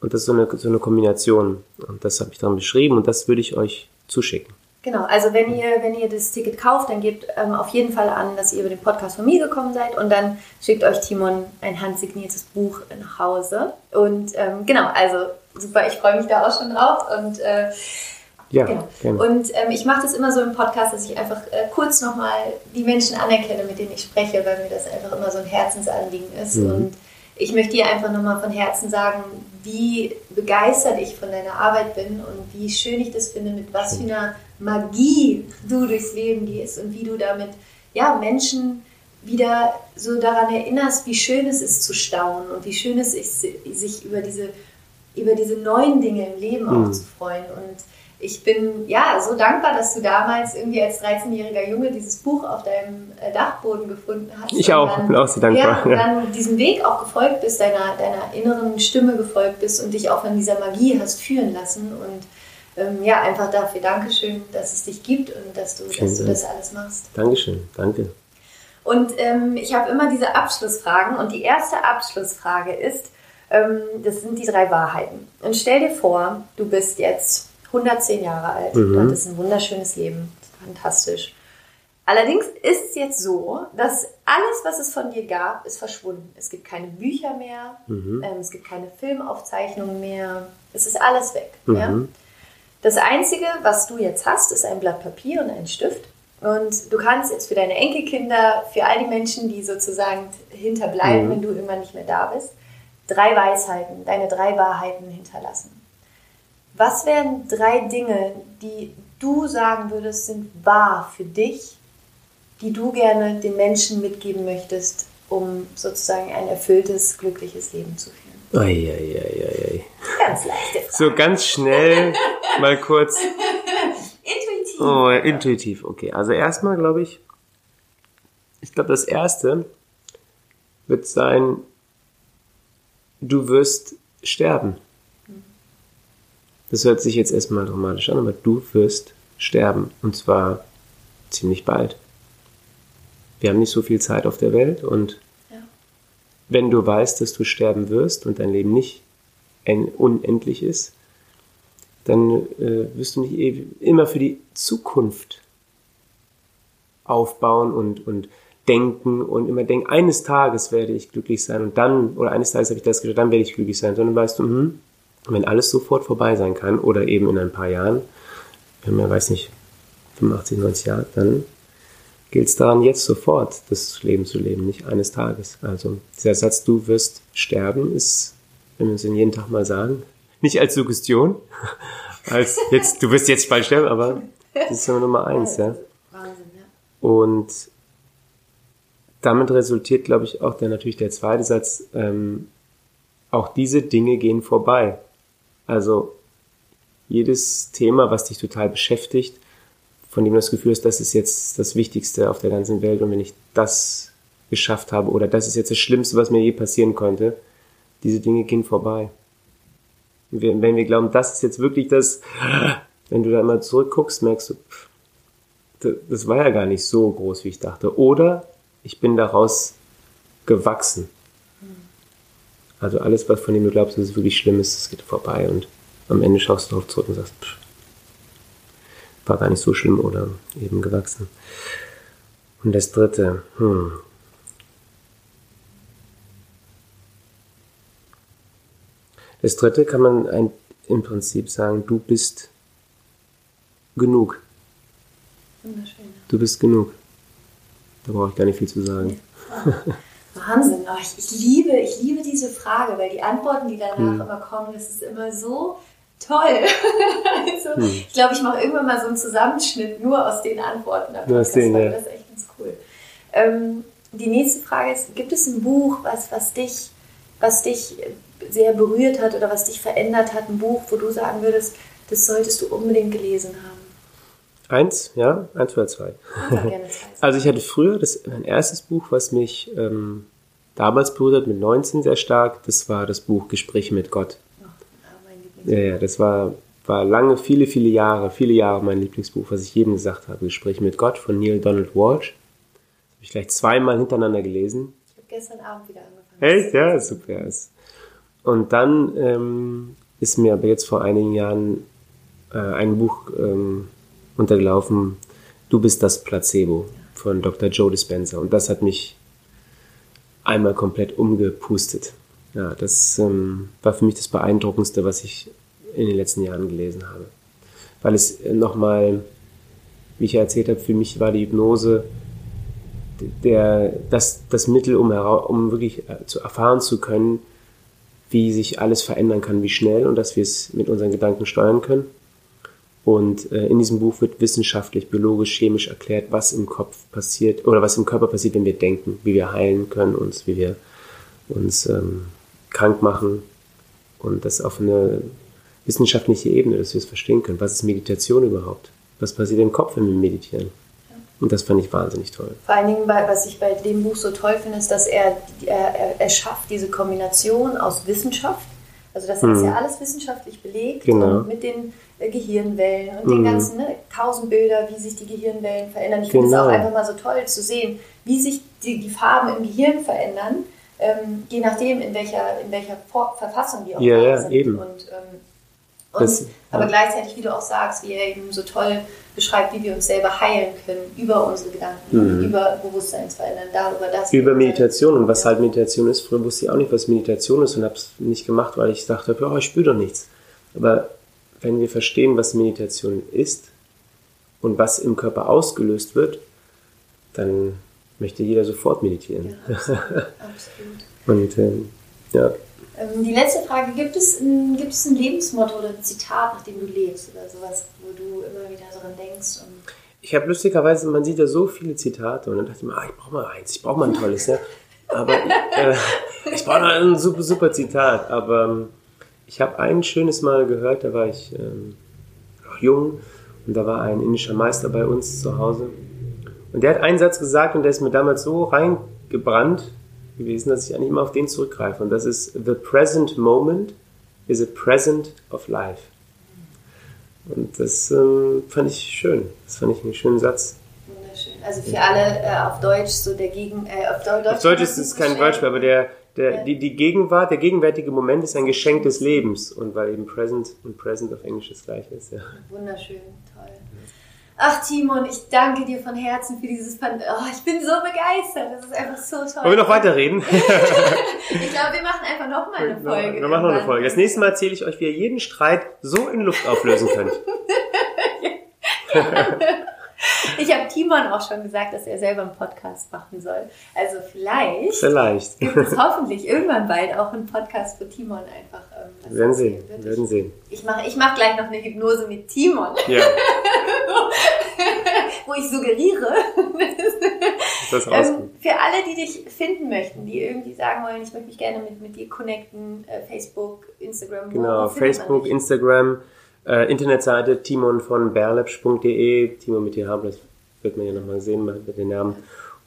Und das ist so eine, so eine Kombination. Und das habe ich dann beschrieben und das würde ich euch zuschicken. Genau, also wenn ihr, wenn ihr das Ticket kauft, dann gebt ähm, auf jeden Fall an, dass ihr über den Podcast von mir gekommen seid und dann schickt euch Timon ein handsigniertes Buch nach Hause. Und ähm, genau, also super, ich freue mich da auch schon drauf und äh, Ja, Genau. gerne. Und ähm, ich mache das immer so im Podcast, dass ich einfach äh, kurz nochmal die Menschen anerkenne, mit denen ich spreche, weil mir das einfach immer so ein Herzensanliegen ist. Mhm. Und ich möchte dir einfach nochmal von Herzen sagen, wie begeistert ich von deiner Arbeit bin und wie schön ich das finde, mit was für einer Magie du durchs Leben gehst und wie du damit ja, Menschen wieder so daran erinnerst, wie schön es ist zu staunen und wie schön es ist, sich über diese, über diese neuen Dinge im Leben auch Mhm. zu freuen. Und ich bin ja so dankbar, dass du damals irgendwie als 13-jähriger Junge dieses Buch auf deinem äh, Dachboden gefunden hast. Ich auch, bin auch sehr dankbar, Ja, und ja. dann diesem Weg auch gefolgt bist, deiner, deiner inneren Stimme gefolgt bist und dich auch von dieser Magie hast führen lassen. Und ähm, ja, einfach dafür Dankeschön, dass es dich gibt und dass du, Vielen dass du das alles machst. Dankeschön, danke. Und ähm, ich habe immer diese Abschlussfragen und die erste Abschlussfrage ist, ähm, das sind die drei Wahrheiten. Und stell dir vor, du bist jetzt 110 Jahre alt, Mhm. du hattest ein wunderschönes Leben, fantastisch. Allerdings ist es jetzt so, dass alles, was es von dir gab, ist verschwunden. Es gibt keine Bücher mehr, Mhm. ähm, es gibt keine Filmaufzeichnungen mehr, es ist alles weg. Mhm. Ja? Das Einzige, was du jetzt hast, ist ein Blatt Papier und ein Stift. Und du kannst jetzt für deine Enkelkinder, für all die Menschen, die sozusagen hinterbleiben, Mhm. wenn du irgendwann nicht mehr da bist, drei Weisheiten, deine drei Wahrheiten hinterlassen. Was wären drei Dinge, die du sagen würdest, sind wahr für dich, die du gerne den Menschen mitgeben möchtest, um sozusagen ein erfülltes, glückliches Leben zu führen? Eieieiei. Ganz leichte Frage. So ganz schnell mal kurz. Intuitiv. Oh, intuitiv, okay. Also erstmal glaube ich, ich glaube das erste wird sein, du wirst sterben. Das hört sich jetzt erstmal dramatisch an, aber du wirst sterben. Und zwar ziemlich bald. Wir haben nicht so viel Zeit auf der Welt und Ja. wenn du weißt, dass du sterben wirst und dein Leben nicht en- unendlich ist, dann äh, wirst du nicht immer für die Zukunft aufbauen und, und denken und immer denken, eines Tages werde ich glücklich sein und dann, oder eines Tages habe ich das gedacht, dann werde ich glücklich sein, sondern weißt du, hm, wenn alles sofort vorbei sein kann oder eben in ein paar Jahren, wenn man weiß nicht, 85, 90 Jahre, dann gilt es daran, jetzt sofort das Leben zu leben, nicht eines Tages. Also dieser Satz, du wirst sterben, ist, wenn wir uns den jeden Tag mal sagen, nicht als Suggestion, als jetzt, du wirst jetzt bald sterben, aber das ist Nummer Nummer eins, ja. Wahnsinn, ja. Und damit resultiert, glaube ich, auch der natürlich der zweite Satz, ähm, auch diese Dinge gehen vorbei. Also jedes Thema, was dich total beschäftigt, von dem du das Gefühl hast, das ist jetzt das Wichtigste auf der ganzen Welt und wenn ich das geschafft habe oder das ist jetzt das Schlimmste, was mir je passieren konnte, diese Dinge gehen vorbei. wenn wir glauben, das ist jetzt wirklich das, wenn du da mal zurückguckst, merkst du, das war ja gar nicht so groß, wie ich dachte. Oder ich bin daraus gewachsen. Also alles, was von dem du glaubst, dass es wirklich schlimm ist, das geht vorbei und am Ende schaust du darauf zurück und sagst, pff, war gar nicht so schlimm oder eben gewachsen. Und das dritte, hm. Das dritte kann man ein, im Prinzip sagen, du bist genug. Wunderschön. Du bist genug. Da brauche ich gar nicht viel zu sagen. Wahnsinn. Oh, ich, ich, liebe, ich liebe diese Frage, weil die Antworten, die danach hm. immer kommen, das ist immer so toll. also, hm. Ich glaube, ich mache irgendwann mal so einen Zusammenschnitt nur aus den Antworten. Nur aus den, ja. Das ist echt ganz cool. Ähm, die nächste Frage ist, gibt es ein Buch, was, was, dich, was dich sehr berührt hat oder was dich verändert hat, ein Buch, wo du sagen würdest, das solltest du unbedingt gelesen haben? Eins, ja, eins oder zwei. also ich hatte früher das, mein erstes Buch, was mich ähm, damals berührt hat, mit 19 sehr stark, das war das Buch Gespräche mit Gott. Oh, ja, ja, das war, war lange, viele, viele Jahre, viele Jahre mein Lieblingsbuch, was ich jedem gesagt habe, Gespräche mit Gott von Neil Donald Walsh. Das habe ich gleich zweimal hintereinander gelesen. Ich habe gestern Abend wieder angefangen. Echt? Ja, super. Und dann ähm, ist mir aber jetzt vor einigen Jahren äh, ein Buch ähm, untergelaufen, Du bist das Placebo von Dr. Joe Dispenza. Und das hat mich einmal komplett umgepustet. Ja, das ähm, war für mich das Beeindruckendste, was ich in den letzten Jahren gelesen habe. Weil es nochmal, wie ich ja erzählt habe, für mich war die Hypnose der, das, das Mittel, um, um wirklich äh, zu erfahren zu können, wie sich alles verändern kann, wie schnell und dass wir es mit unseren Gedanken steuern können. Und äh, in diesem Buch wird wissenschaftlich, biologisch, chemisch erklärt, was im Kopf passiert oder was im Körper passiert, wenn wir denken, wie wir heilen können, uns, wie wir uns ähm, krank machen und das auf eine wissenschaftliche Ebene, dass wir es verstehen können. Was ist Meditation überhaupt? Was passiert im Kopf, wenn wir meditieren? Und das fand ich wahnsinnig toll. Vor allen Dingen, was ich bei dem Buch so toll finde, ist, dass er, er, er schafft diese Kombination aus Wissenschaft. Also das ist ja alles wissenschaftlich belegt genau. mit den Gehirnwellen und mhm. den ganzen ne, tausend Bilder, wie sich die Gehirnwellen verändern. Ich finde es auch genau. einfach mal so toll zu sehen, wie sich die, die Farben im Gehirn verändern, ähm, je nachdem, in welcher, in welcher Verfassung die auch ja, ja, sind. Eben. Und, ähm, und, das, aber ja. gleichzeitig, wie du auch sagst, wie er eben so toll beschreibt, wie wir uns selber heilen können über unsere Gedanken, mhm. über Bewusstseinsverändern, darüber das. Über Meditation und was halt Meditation ist. Früher wusste ich auch nicht, was Meditation ist und habe es nicht gemacht, weil ich dachte, oh, ich spüre doch nichts. Aber wenn wir verstehen, was Meditation ist und was im Körper ausgelöst wird, dann möchte jeder sofort meditieren. Ja, absolut. und ähm, ja. Ähm, die letzte Frage, gibt es, ein, gibt es ein Lebensmotto oder ein Zitat, nach dem du lebst oder sowas, wo du immer wieder daran denkst? ich habe lustigerweise, man sieht ja so viele Zitate und dann dachte ich mir, ah, ich brauche mal eins, ich brauche mal ein tolles. Ja. Aber äh, ich brauche mal ein super, super Zitat. Aber ähm, ich habe ein schönes Mal gehört, da war ich ähm, noch jung und da war ein indischer Meister bei uns zu Hause. Und der hat einen Satz gesagt und der ist mir damals so reingebrannt gewesen, dass ich eigentlich immer auf den zurückgreife. Und das ist, The present moment is a present of life. Und das ähm, fand ich schön. Das fand ich einen schönen Satz. Wunderschön. Also für alle äh, auf Deutsch so der Gegen... Äh, auf Deutsch, auf Deutsch ist es kein Beispiel, aber der, der, ja. die, die Gegenwart, der gegenwärtige Moment ist ein Geschenk des Lebens und weil eben Present und Present auf Englisch das gleiche ist. Ja. Wunderschön, toll. Ach Timon, ich danke dir von Herzen für dieses Pan oh, ich bin so begeistert, das ist einfach so toll. Wollen wir noch weiterreden? ich glaube, wir machen einfach noch mal eine Folge. Wir machen noch eine Folge. Das nächste Mal erzähle ich euch, wie ihr jeden Streit so in Luft auflösen könnt. Ich habe Timon auch schon gesagt, dass er selber einen Podcast machen soll. Also vielleicht, vielleicht. gibt es hoffentlich irgendwann bald auch einen Podcast für Timon einfach. Ähm, werden sehen, wir werden sehen. Ich mache ich mach gleich noch eine Hypnose mit Timon. Ja. Wo ich suggeriere. das ähm, für alle, die dich finden möchten, die irgendwie sagen wollen, ich möchte mich gerne mit, mit dir connecten, äh, Facebook, Instagram. Genau, Facebook, Instagram. Äh, Internetseite timon von berlepsch.de, Timon mit TH, das wird man ja nochmal sehen mit den Namen.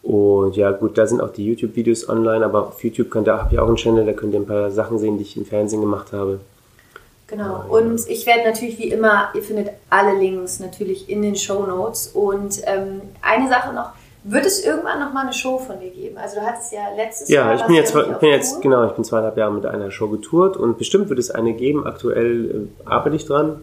Und ja, gut, da sind auch die YouTube-Videos online, aber auf YouTube könnt ihr, habt ihr auch einen Channel, da könnt ihr ein paar Sachen sehen, die ich im Fernsehen gemacht habe. Genau. Und ich werde natürlich wie immer, ihr findet alle Links natürlich in den Show Notes. Und ähm, eine Sache noch, wird es irgendwann noch mal eine Show von dir geben? Also du hattest ja letztes ja, Jahr. Ja, ich bin jetzt, ich bin jetzt genau, ich bin zweieinhalb Jahre mit einer Show getourt und bestimmt wird es eine geben. Aktuell äh, arbeite ich dran,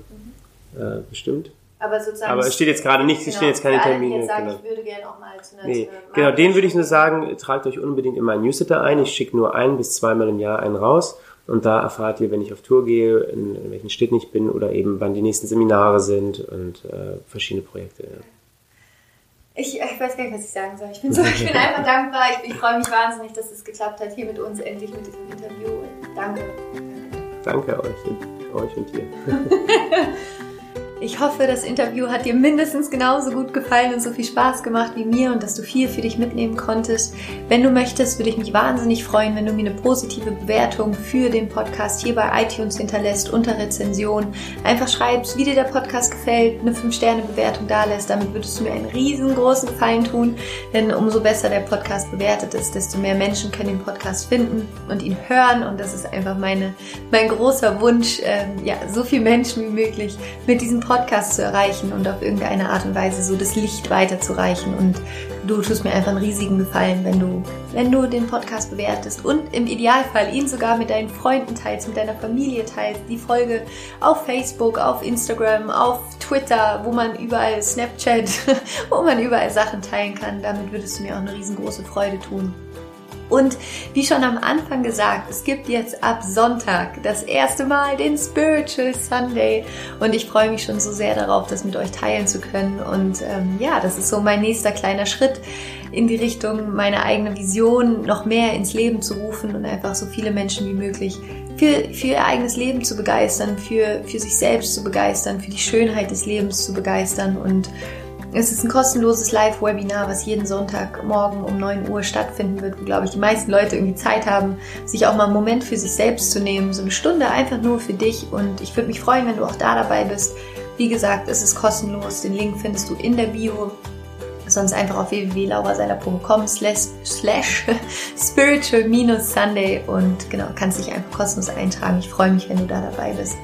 mhm. äh, bestimmt. Aber sozusagen. Aber es steht jetzt gerade nicht, es genau, stehen jetzt keine Termine. Jetzt sagen, genau. Ich würde gerne auch mal zu einer, nee. Genau, den würde ich nur sagen, tragt euch unbedingt in meinen Newsletter ein. Ich schicke nur ein bis zweimal im Jahr einen raus. Und da erfahrt ihr, wenn ich auf Tour gehe, in, in welchen Städten ich bin oder eben wann die nächsten Seminare sind und äh, verschiedene Projekte. Ja. Ich, ich, weiß gar nicht, was ich sagen soll. Ich bin, so, ich bin einfach dankbar. Ich, ich freue mich wahnsinnig, dass es geklappt hat hier mit uns, endlich mit diesem Interview. Danke. Danke euch, euch und dir. Ich hoffe, das Interview hat dir mindestens genauso gut gefallen und so viel Spaß gemacht wie mir und dass du viel für dich mitnehmen konntest. Wenn du möchtest, würde ich mich wahnsinnig freuen, wenn du mir eine positive Bewertung für den Podcast hier bei iTunes hinterlässt, unter Rezension. Einfach schreibst, wie dir der Podcast gefällt, eine 5-Sterne-Bewertung da lässt. Damit würdest du mir einen riesengroßen Gefallen tun, denn umso besser der Podcast bewertet ist, desto mehr Menschen können den Podcast finden und ihn hören. Und das ist einfach meine, mein großer Wunsch, ähm, ja, so viele Menschen wie möglich mit diesem Podcast Podcast zu erreichen und auf irgendeine Art und Weise so das Licht weiterzureichen. Und du tust mir einfach einen riesigen Gefallen, wenn du, wenn du den Podcast bewertest und im Idealfall ihn sogar mit deinen Freunden teilst, mit deiner Familie teilst, die Folge auf Facebook, auf Instagram, auf Twitter, wo man überall Snapchat, wo man überall Sachen teilen kann. Damit würdest du mir auch eine riesengroße Freude tun. Und wie schon am Anfang gesagt, es gibt jetzt ab Sonntag das erste Mal den Spiritual Sunday und ich freue mich schon so sehr darauf, das mit euch teilen zu können. Und ähm, ja, das ist so mein nächster kleiner Schritt in die Richtung, meine eigene Vision noch mehr ins Leben zu rufen und einfach so viele Menschen wie möglich für, für ihr eigenes Leben zu begeistern, für, für sich selbst zu begeistern, für die Schönheit des Lebens zu begeistern und es ist ein kostenloses Live-Webinar, was jeden Sonntagmorgen um 9 Uhr stattfinden wird, wo, glaube ich, die meisten Leute irgendwie Zeit haben, sich auch mal einen Moment für sich selbst zu nehmen. So eine Stunde einfach nur für dich. Und ich würde mich freuen, wenn du auch da dabei bist. Wie gesagt, es ist kostenlos. Den Link findest du in der Bio sonst einfach auf www.lauraseiler.com slash spiritual-sunday und genau, kannst dich einfach kostenlos eintragen. Ich freue mich, wenn du da dabei bist.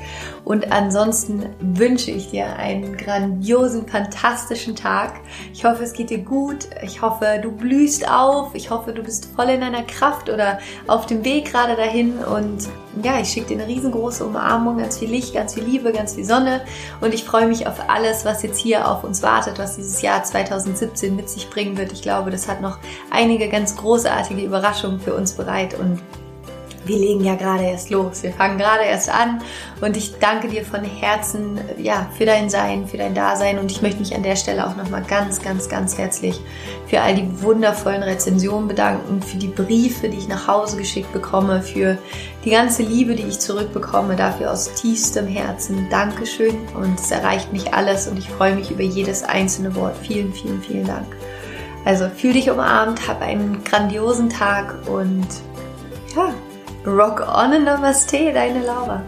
Und ansonsten wünsche ich dir einen grandiosen, fantastischen Tag. Ich hoffe, es geht dir gut. Ich hoffe, du blühst auf. Ich hoffe, du bist voll in deiner Kraft oder auf dem Weg gerade dahin. Und ja, ich schicke dir eine riesengroße Umarmung, ganz viel Licht, ganz viel Liebe, ganz viel Sonne. Und ich freue mich auf alles, was jetzt hier auf uns wartet, was dieses Jahr 2017 mit sich bringen wird. Ich glaube, das hat noch einige ganz großartige Überraschungen für uns bereit. Und wir legen ja gerade erst los. Wir fangen gerade erst an. Und ich danke dir von Herzen ja, für dein Sein, für dein Dasein. Und ich möchte mich an der Stelle auch nochmal ganz, ganz, ganz herzlich für all die wundervollen Rezensionen bedanken, für die Briefe, die ich nach Hause geschickt bekomme, für die ganze Liebe, die ich zurückbekomme, dafür aus tiefstem Herzen. Dankeschön. Und es erreicht mich alles. Und ich freue mich über jedes einzelne Wort. Vielen, vielen, vielen Dank. Also fühl dich umarmt, hab einen grandiosen Tag. Und ja, Rock on and Namaste, deine Laura.